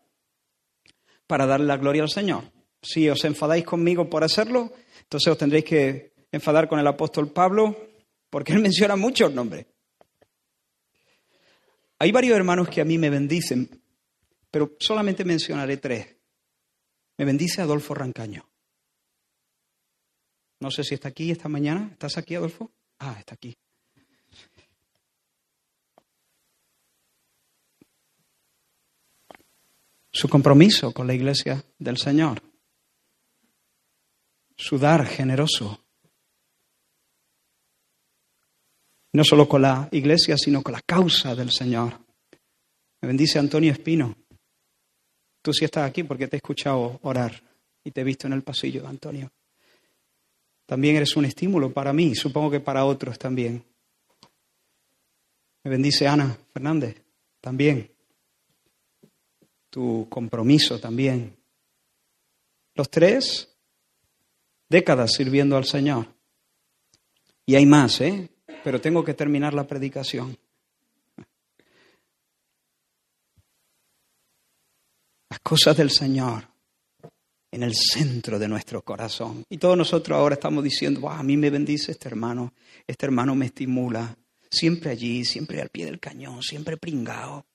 para darle la gloria al Señor. Si os enfadáis conmigo por hacerlo, entonces os tendréis que enfadar con el apóstol Pablo porque él *laughs* menciona muchos nombres. Hay varios hermanos que a mí me bendicen, pero solamente mencionaré tres. Me bendice Adolfo Rancaño. No sé si está aquí esta mañana. ¿Estás aquí, Adolfo? Ah, está aquí. Su compromiso con la iglesia del Señor. Su dar generoso. No solo con la iglesia, sino con la causa del Señor. Me bendice Antonio Espino. Tú sí estás aquí porque te he escuchado orar y te he visto en el pasillo, Antonio. También eres un estímulo para mí, supongo que para otros también. Me bendice Ana Fernández, también. Tu compromiso también. Los tres, décadas sirviendo al Señor. Y hay más, ¿eh? Pero tengo que terminar la predicación. Las cosas del Señor en el centro de nuestro corazón. Y todos nosotros ahora estamos diciendo, a mí me bendice este hermano, este hermano me estimula, siempre allí, siempre al pie del cañón, siempre pringado,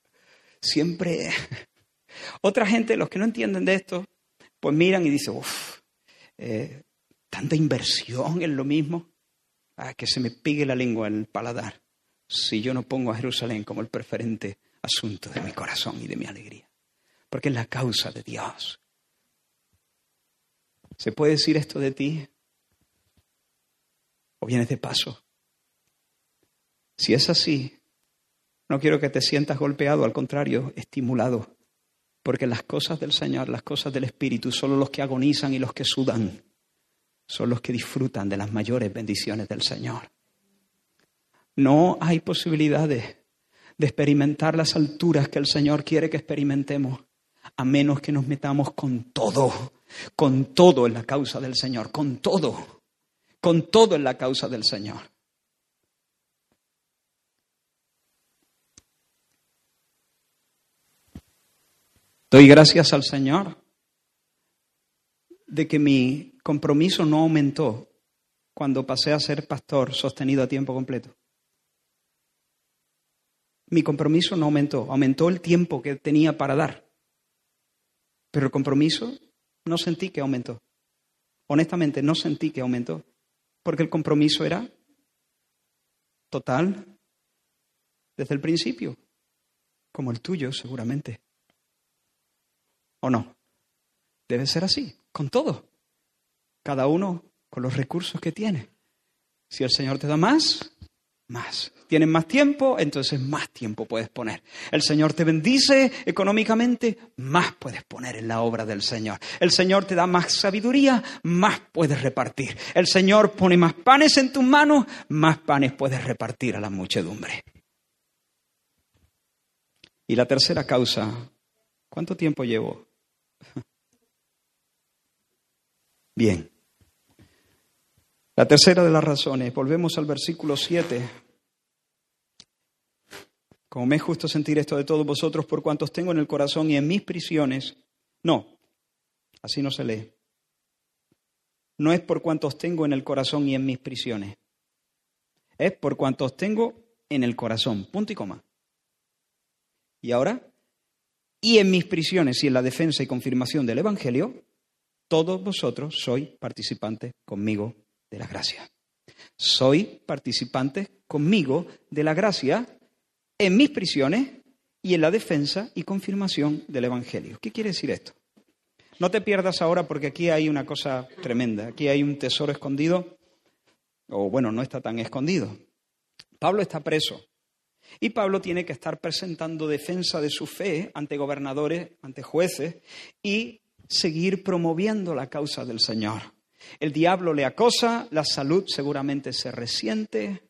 siempre... *laughs* Otra gente, los que no entienden de esto, pues miran y dicen, uff, eh, tanta inversión en lo mismo. Ah, que se me pegue la lengua en el paladar. si yo no pongo a Jerusalén como el preferente asunto de mi corazón y de mi alegría? Porque es la causa de Dios. ¿Se puede decir esto de ti? ¿O vienes de paso? Si es así, no quiero que te sientas golpeado, al contrario, estimulado. Porque las cosas del Señor, las cosas del Espíritu, solo los que agonizan y los que sudan son los que disfrutan de las mayores bendiciones del Señor. No hay posibilidades de experimentar las alturas que el Señor quiere que experimentemos, a menos que nos metamos con todo, con todo en la causa del Señor, con todo, con todo en la causa del Señor. Doy gracias al Señor de que mi compromiso no aumentó cuando pasé a ser pastor sostenido a tiempo completo. Mi compromiso no aumentó, aumentó el tiempo que tenía para dar. Pero el compromiso no sentí que aumentó. Honestamente, no sentí que aumentó, porque el compromiso era total desde el principio, como el tuyo seguramente. ¿O no? Debe ser así, con todo. Cada uno con los recursos que tiene. Si el Señor te da más, más. Tienes más tiempo, entonces más tiempo puedes poner. El Señor te bendice económicamente, más puedes poner en la obra del Señor. El Señor te da más sabiduría, más puedes repartir. El Señor pone más panes en tus manos, más panes puedes repartir a la muchedumbre. Y la tercera causa, ¿cuánto tiempo llevo? *laughs* Bien. La tercera de las razones, volvemos al versículo 7. Como me es justo sentir esto de todos vosotros por cuantos tengo en el corazón y en mis prisiones. No, así no se lee. No es por cuantos tengo en el corazón y en mis prisiones. Es por cuantos tengo en el corazón. Punto y coma. Y ahora, y en mis prisiones y en la defensa y confirmación del Evangelio, todos vosotros sois participantes conmigo de la gracia. Soy participantes conmigo de la gracia en mis prisiones y en la defensa y confirmación del Evangelio. ¿Qué quiere decir esto? No te pierdas ahora porque aquí hay una cosa tremenda, aquí hay un tesoro escondido, o bueno, no está tan escondido. Pablo está preso y Pablo tiene que estar presentando defensa de su fe ante gobernadores, ante jueces y seguir promoviendo la causa del Señor. El diablo le acosa, la salud seguramente se resiente,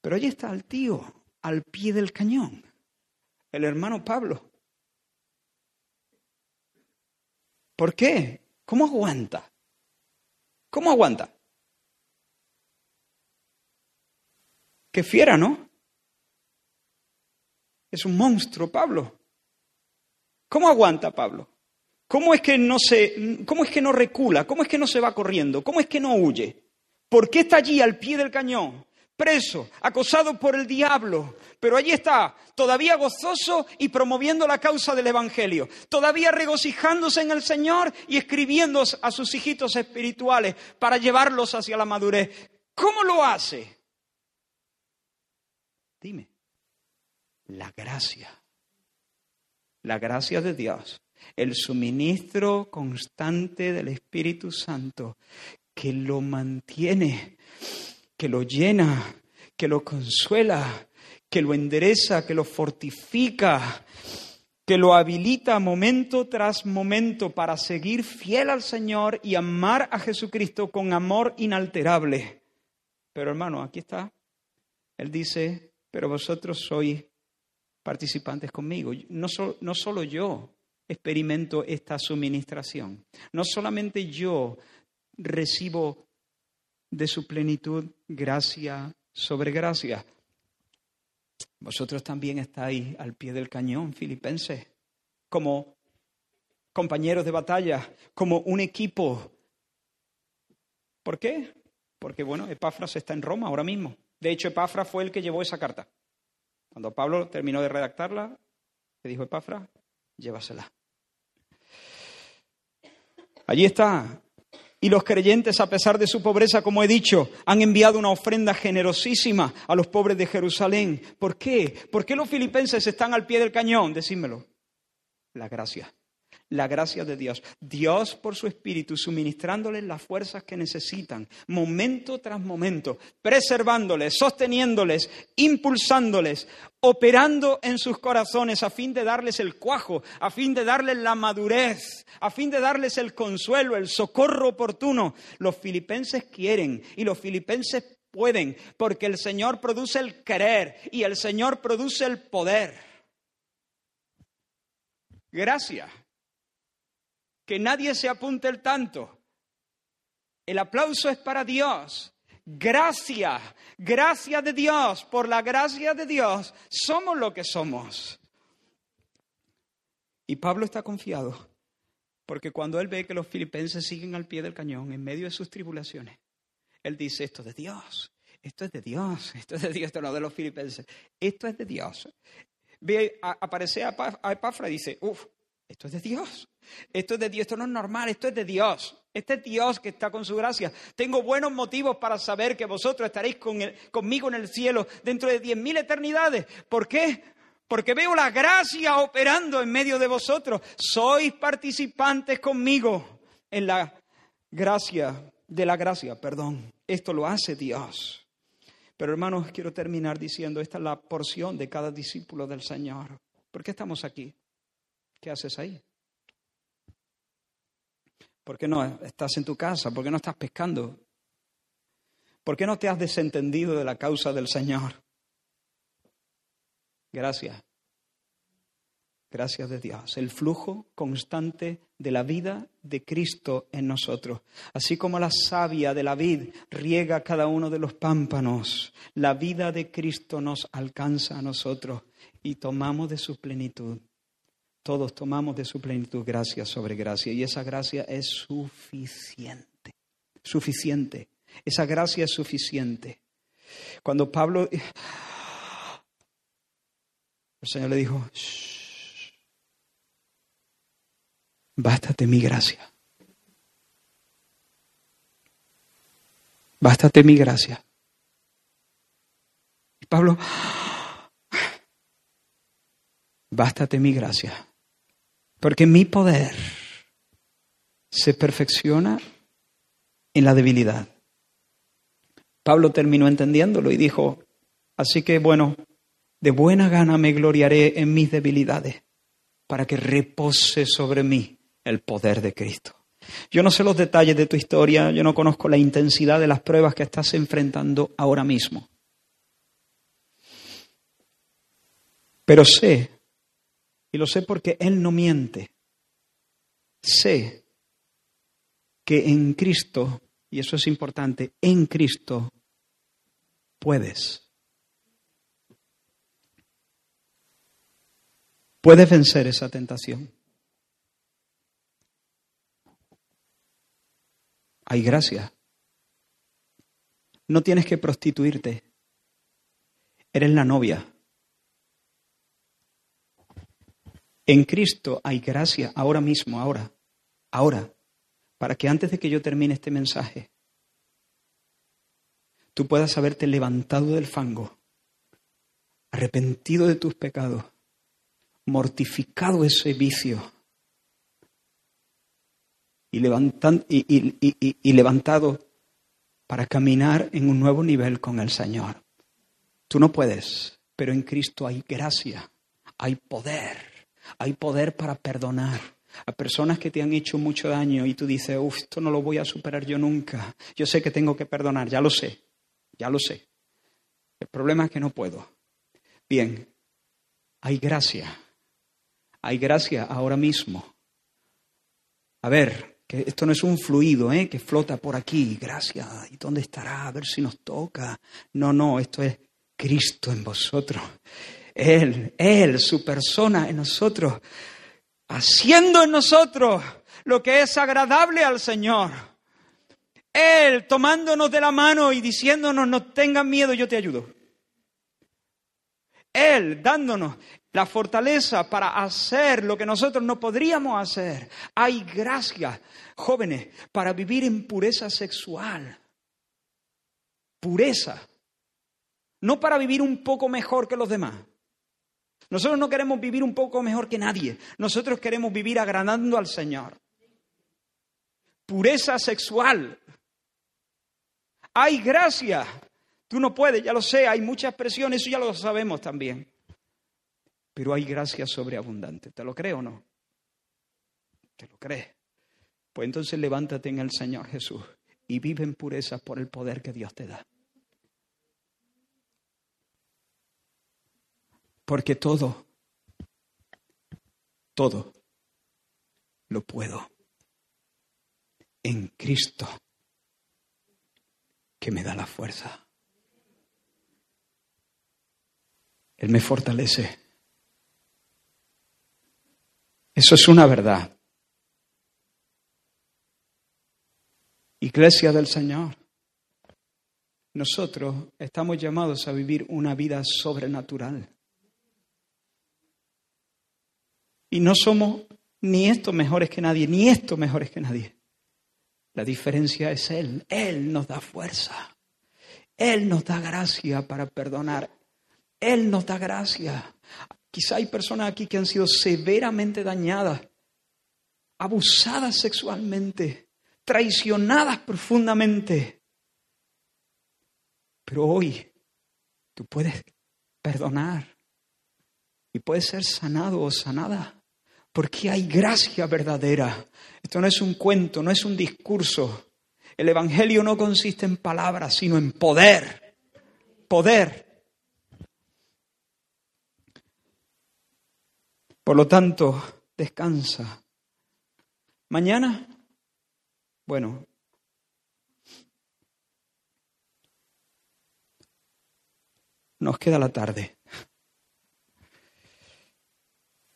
pero allí está el tío, al pie del cañón, el hermano Pablo. ¿Por qué? ¿Cómo aguanta? ¿Cómo aguanta? Qué fiera, ¿no? Es un monstruo, Pablo. ¿Cómo aguanta Pablo? ¿Cómo es que no se, cómo es que no recula? ¿Cómo es que no se va corriendo? ¿Cómo es que no huye? ¿Por qué está allí al pie del cañón? Preso, acosado por el diablo, pero allí está, todavía gozoso y promoviendo la causa del Evangelio, todavía regocijándose en el Señor y escribiendo a sus hijitos espirituales para llevarlos hacia la madurez. ¿Cómo lo hace? Dime, la gracia, la gracia de Dios el suministro constante del Espíritu Santo que lo mantiene, que lo llena, que lo consuela, que lo endereza, que lo fortifica, que lo habilita momento tras momento para seguir fiel al Señor y amar a Jesucristo con amor inalterable. Pero hermano, aquí está. Él dice, pero vosotros sois participantes conmigo. No, no solo yo, experimento esta suministración. No solamente yo recibo de su plenitud gracia sobre gracia. Vosotros también estáis al pie del cañón, filipenses, como compañeros de batalla, como un equipo. ¿Por qué? Porque, bueno, Epafras está en Roma ahora mismo. De hecho, Epafras fue el que llevó esa carta. Cuando Pablo terminó de redactarla, le dijo Epafras, llévasela. Allí está. Y los creyentes, a pesar de su pobreza, como he dicho, han enviado una ofrenda generosísima a los pobres de Jerusalén. ¿Por qué? ¿Por qué los filipenses están al pie del cañón? Decídmelo. La gracia la gracia de Dios. Dios por su Espíritu suministrándoles las fuerzas que necesitan, momento tras momento, preservándoles, sosteniéndoles, impulsándoles, operando en sus corazones a fin de darles el cuajo, a fin de darles la madurez, a fin de darles el consuelo, el socorro oportuno. Los filipenses quieren y los filipenses pueden, porque el Señor produce el querer y el Señor produce el poder. Gracias que nadie se apunte el tanto. El aplauso es para Dios. Gracias, gracias de Dios, por la gracia de Dios, somos lo que somos. Y Pablo está confiado, porque cuando él ve que los filipenses siguen al pie del cañón en medio de sus tribulaciones, él dice, esto es de Dios, esto es de Dios, esto es de Dios, esto no de los filipenses, esto es de Dios. Ve, aparece a Epafra y dice, uff, esto es de Dios. Esto es de Dios, esto no es normal, esto es de Dios. Este es Dios que está con su gracia. Tengo buenos motivos para saber que vosotros estaréis conmigo en el cielo dentro de diez mil eternidades. ¿Por qué? Porque veo la gracia operando en medio de vosotros. Sois participantes conmigo en la gracia, de la gracia, perdón. Esto lo hace Dios. Pero hermanos, quiero terminar diciendo, esta es la porción de cada discípulo del Señor. ¿Por qué estamos aquí? ¿Qué haces ahí? ¿Por qué no estás en tu casa? ¿Por qué no estás pescando? ¿Por qué no te has desentendido de la causa del Señor? Gracias. Gracias de Dios. El flujo constante de la vida de Cristo en nosotros. Así como la savia de la vid riega cada uno de los pámpanos, la vida de Cristo nos alcanza a nosotros y tomamos de su plenitud. Todos tomamos de su plenitud gracia sobre gracia y esa gracia es suficiente, suficiente. Esa gracia es suficiente. Cuando Pablo, el Señor le dijo, bástate mi gracia. Bástate mi gracia. Y Pablo, bástate mi gracia. Porque mi poder se perfecciona en la debilidad. Pablo terminó entendiéndolo y dijo, así que bueno, de buena gana me gloriaré en mis debilidades para que repose sobre mí el poder de Cristo. Yo no sé los detalles de tu historia, yo no conozco la intensidad de las pruebas que estás enfrentando ahora mismo. Pero sé y lo sé porque Él no miente. Sé que en Cristo, y eso es importante, en Cristo puedes. Puedes vencer esa tentación. Hay gracia. No tienes que prostituirte. Eres la novia. En Cristo hay gracia ahora mismo, ahora, ahora, para que antes de que yo termine este mensaje, tú puedas haberte levantado del fango, arrepentido de tus pecados, mortificado ese vicio y, y, levantado para caminar en un nuevo nivel con el Señor. Tú no puedes, pero en Cristo hay gracia, hay poder hay poder para perdonar a personas que te han hecho mucho daño y tú dices, uff, esto no lo voy a superar yo nunca. Yo sé que tengo que perdonar, ya lo sé, ya lo sé. El problema es que no puedo. Bien, hay gracia, hay gracia ahora mismo. A ver, que esto no es un fluido ¿eh? que flota por aquí, gracia, ¿y dónde estará? A ver si nos toca. No, no, esto es Cristo en vosotros. Él, Él, su persona en nosotros, haciendo en nosotros lo que es agradable al Señor. Él tomándonos de la mano y diciéndonos, no tengan miedo, yo te ayudo. Él dándonos la fortaleza para hacer lo que nosotros no podríamos hacer. Hay gracia, jóvenes, para vivir en pureza sexual. Pureza. No para vivir un poco mejor que los demás. Nosotros no queremos vivir un poco mejor que nadie. Nosotros queremos vivir agradando al Señor. Pureza sexual. Hay gracia. Tú no puedes, ya lo sé, hay muchas presiones, eso ya lo sabemos también. Pero hay gracia sobreabundante. ¿Te lo creo o no? ¿Te lo crees? Pues entonces levántate en el Señor Jesús y vive en pureza por el poder que Dios te da. Porque todo, todo lo puedo en Cristo que me da la fuerza. Él me fortalece. Eso es una verdad. Iglesia del Señor, nosotros estamos llamados a vivir una vida sobrenatural. Y no somos ni estos mejores que nadie, ni estos mejores que nadie. La diferencia es Él. Él nos da fuerza. Él nos da gracia para perdonar. Él nos da gracia. Quizá hay personas aquí que han sido severamente dañadas, abusadas sexualmente, traicionadas profundamente. Pero hoy tú puedes perdonar y puedes ser sanado o sanada porque hay gracia verdadera. Esto no es un cuento, no es un discurso. El Evangelio no consiste en palabras, sino en poder. Poder. Por lo tanto, descansa. Mañana, bueno, nos queda la tarde.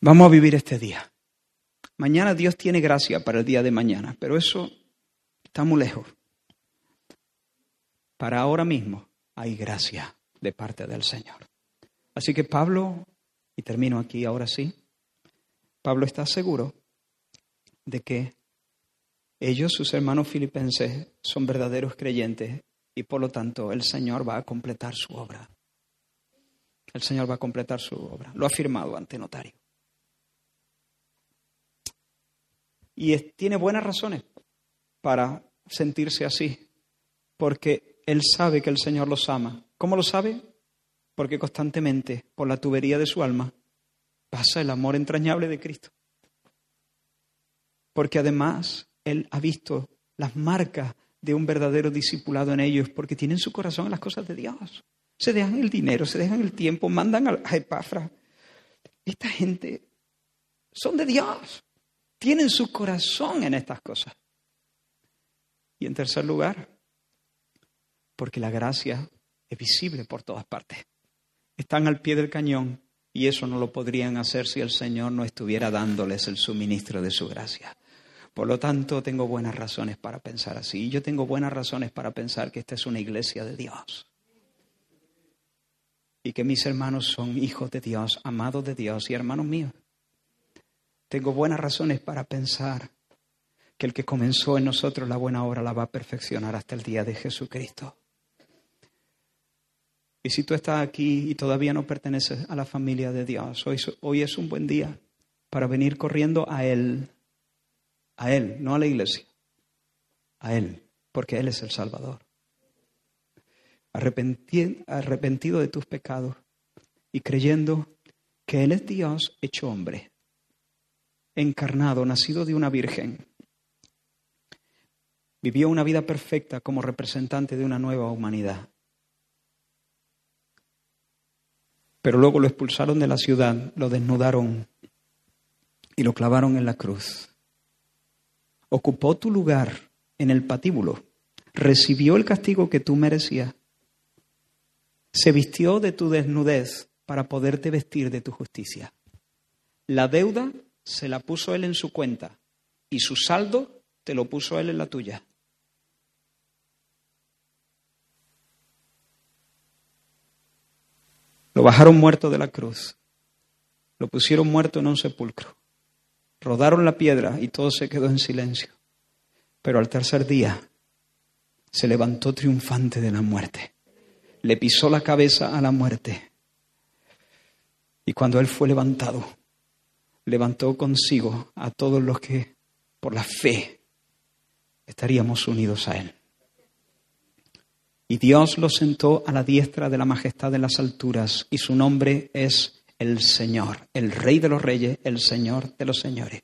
Vamos a vivir este día. Mañana Dios tiene gracia para el día de mañana, pero eso está muy lejos. Para ahora mismo hay gracia de parte del Señor. Así que Pablo, y termino aquí ahora sí, Pablo está seguro de que ellos, sus hermanos filipenses, son verdaderos creyentes y por lo tanto el Señor va a completar su obra. El Señor va a completar su obra. Lo ha firmado ante notario. Y tiene buenas razones para sentirse así, porque él sabe que el Señor los ama. ¿Cómo lo sabe? Porque constantemente, por la tubería de su alma, pasa el amor entrañable de Cristo. Porque además él ha visto las marcas de un verdadero discipulado en ellos, porque tienen su corazón en las cosas de Dios. Se dejan el dinero, se dejan el tiempo, mandan a Epafra. Esta gente son de Dios tienen su corazón en estas cosas. Y en tercer lugar, porque la gracia es visible por todas partes. Están al pie del cañón y eso no lo podrían hacer si el Señor no estuviera dándoles el suministro de su gracia. Por lo tanto, tengo buenas razones para pensar así. Y yo tengo buenas razones para pensar que esta es una iglesia de Dios. Y que mis hermanos son hijos de Dios, amados de Dios y hermanos míos. Tengo buenas razones para pensar que el que comenzó en nosotros la buena obra la va a perfeccionar hasta el día de Jesucristo. Y si tú estás aquí y todavía no perteneces a la familia de Dios, hoy, es un buen día para venir corriendo a Él, a Él, no a la iglesia, a Él, porque Él es el Salvador. arrepentido de tus pecados y creyendo que Él es Dios hecho hombre encarnado, nacido de una virgen. Vivió una vida perfecta como representante de una nueva humanidad. Pero luego lo expulsaron de la ciudad, lo desnudaron y lo clavaron en la cruz. Ocupó tu lugar en el patíbulo, recibió el castigo que tú merecías, se vistió de tu desnudez para poderte vestir de tu justicia. La deuda se la puso él en su cuenta y su saldo te lo puso él en la tuya. Lo bajaron muerto de la cruz Lo pusieron muerto en un sepulcro. Rodaron la piedra y todo se quedó en silencio. Pero al tercer día se levantó triunfante de la muerte. Le pisó la cabeza a la muerte. Y cuando él fue levantado, levantó consigo a todos los que por la fe estaríamos unidos a él. Y Dios lo sentó a la diestra de la majestad de las alturas, y su nombre es el Señor, el Rey de los Reyes, el Señor de los Señores.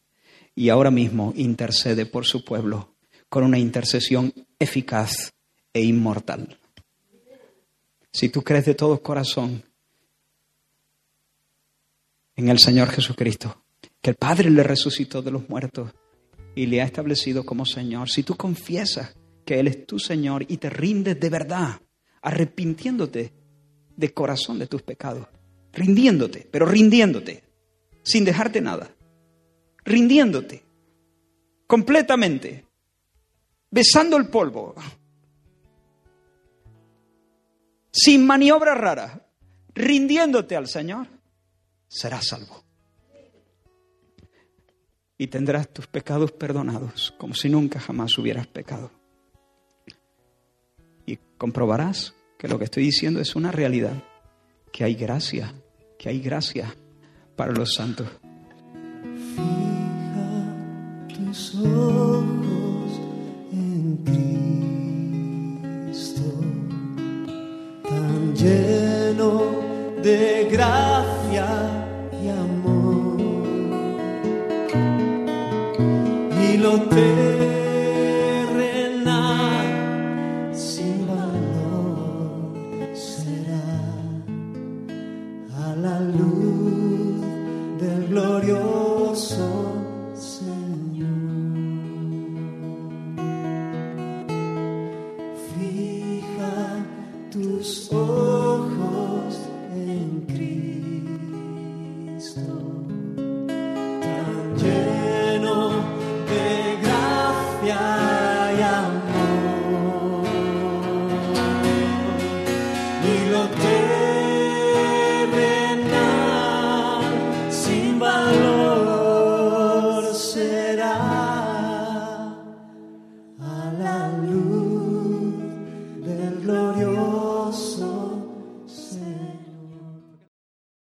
Y ahora mismo intercede por su pueblo con una intercesión eficaz e inmortal. Si tú crees de todo corazón en el Señor Jesucristo, que el Padre le resucitó de los muertos y le ha establecido como Señor, si tú confiesas que Él es tu Señor y te rindes de verdad, arrepintiéndote de corazón de tus pecados, rindiéndote, pero rindiéndote, sin dejarte nada, rindiéndote completamente, besando el polvo, sin maniobra rara, rindiéndote al Señor, serás salvo. Y tendrás tus pecados perdonados, como si nunca jamás hubieras pecado. Y comprobarás que lo que estoy diciendo es una realidad, que hay gracia, que hay gracia para los santos. Fija tus ojos en Cristo, tan lleno de gracia y amor. Y lo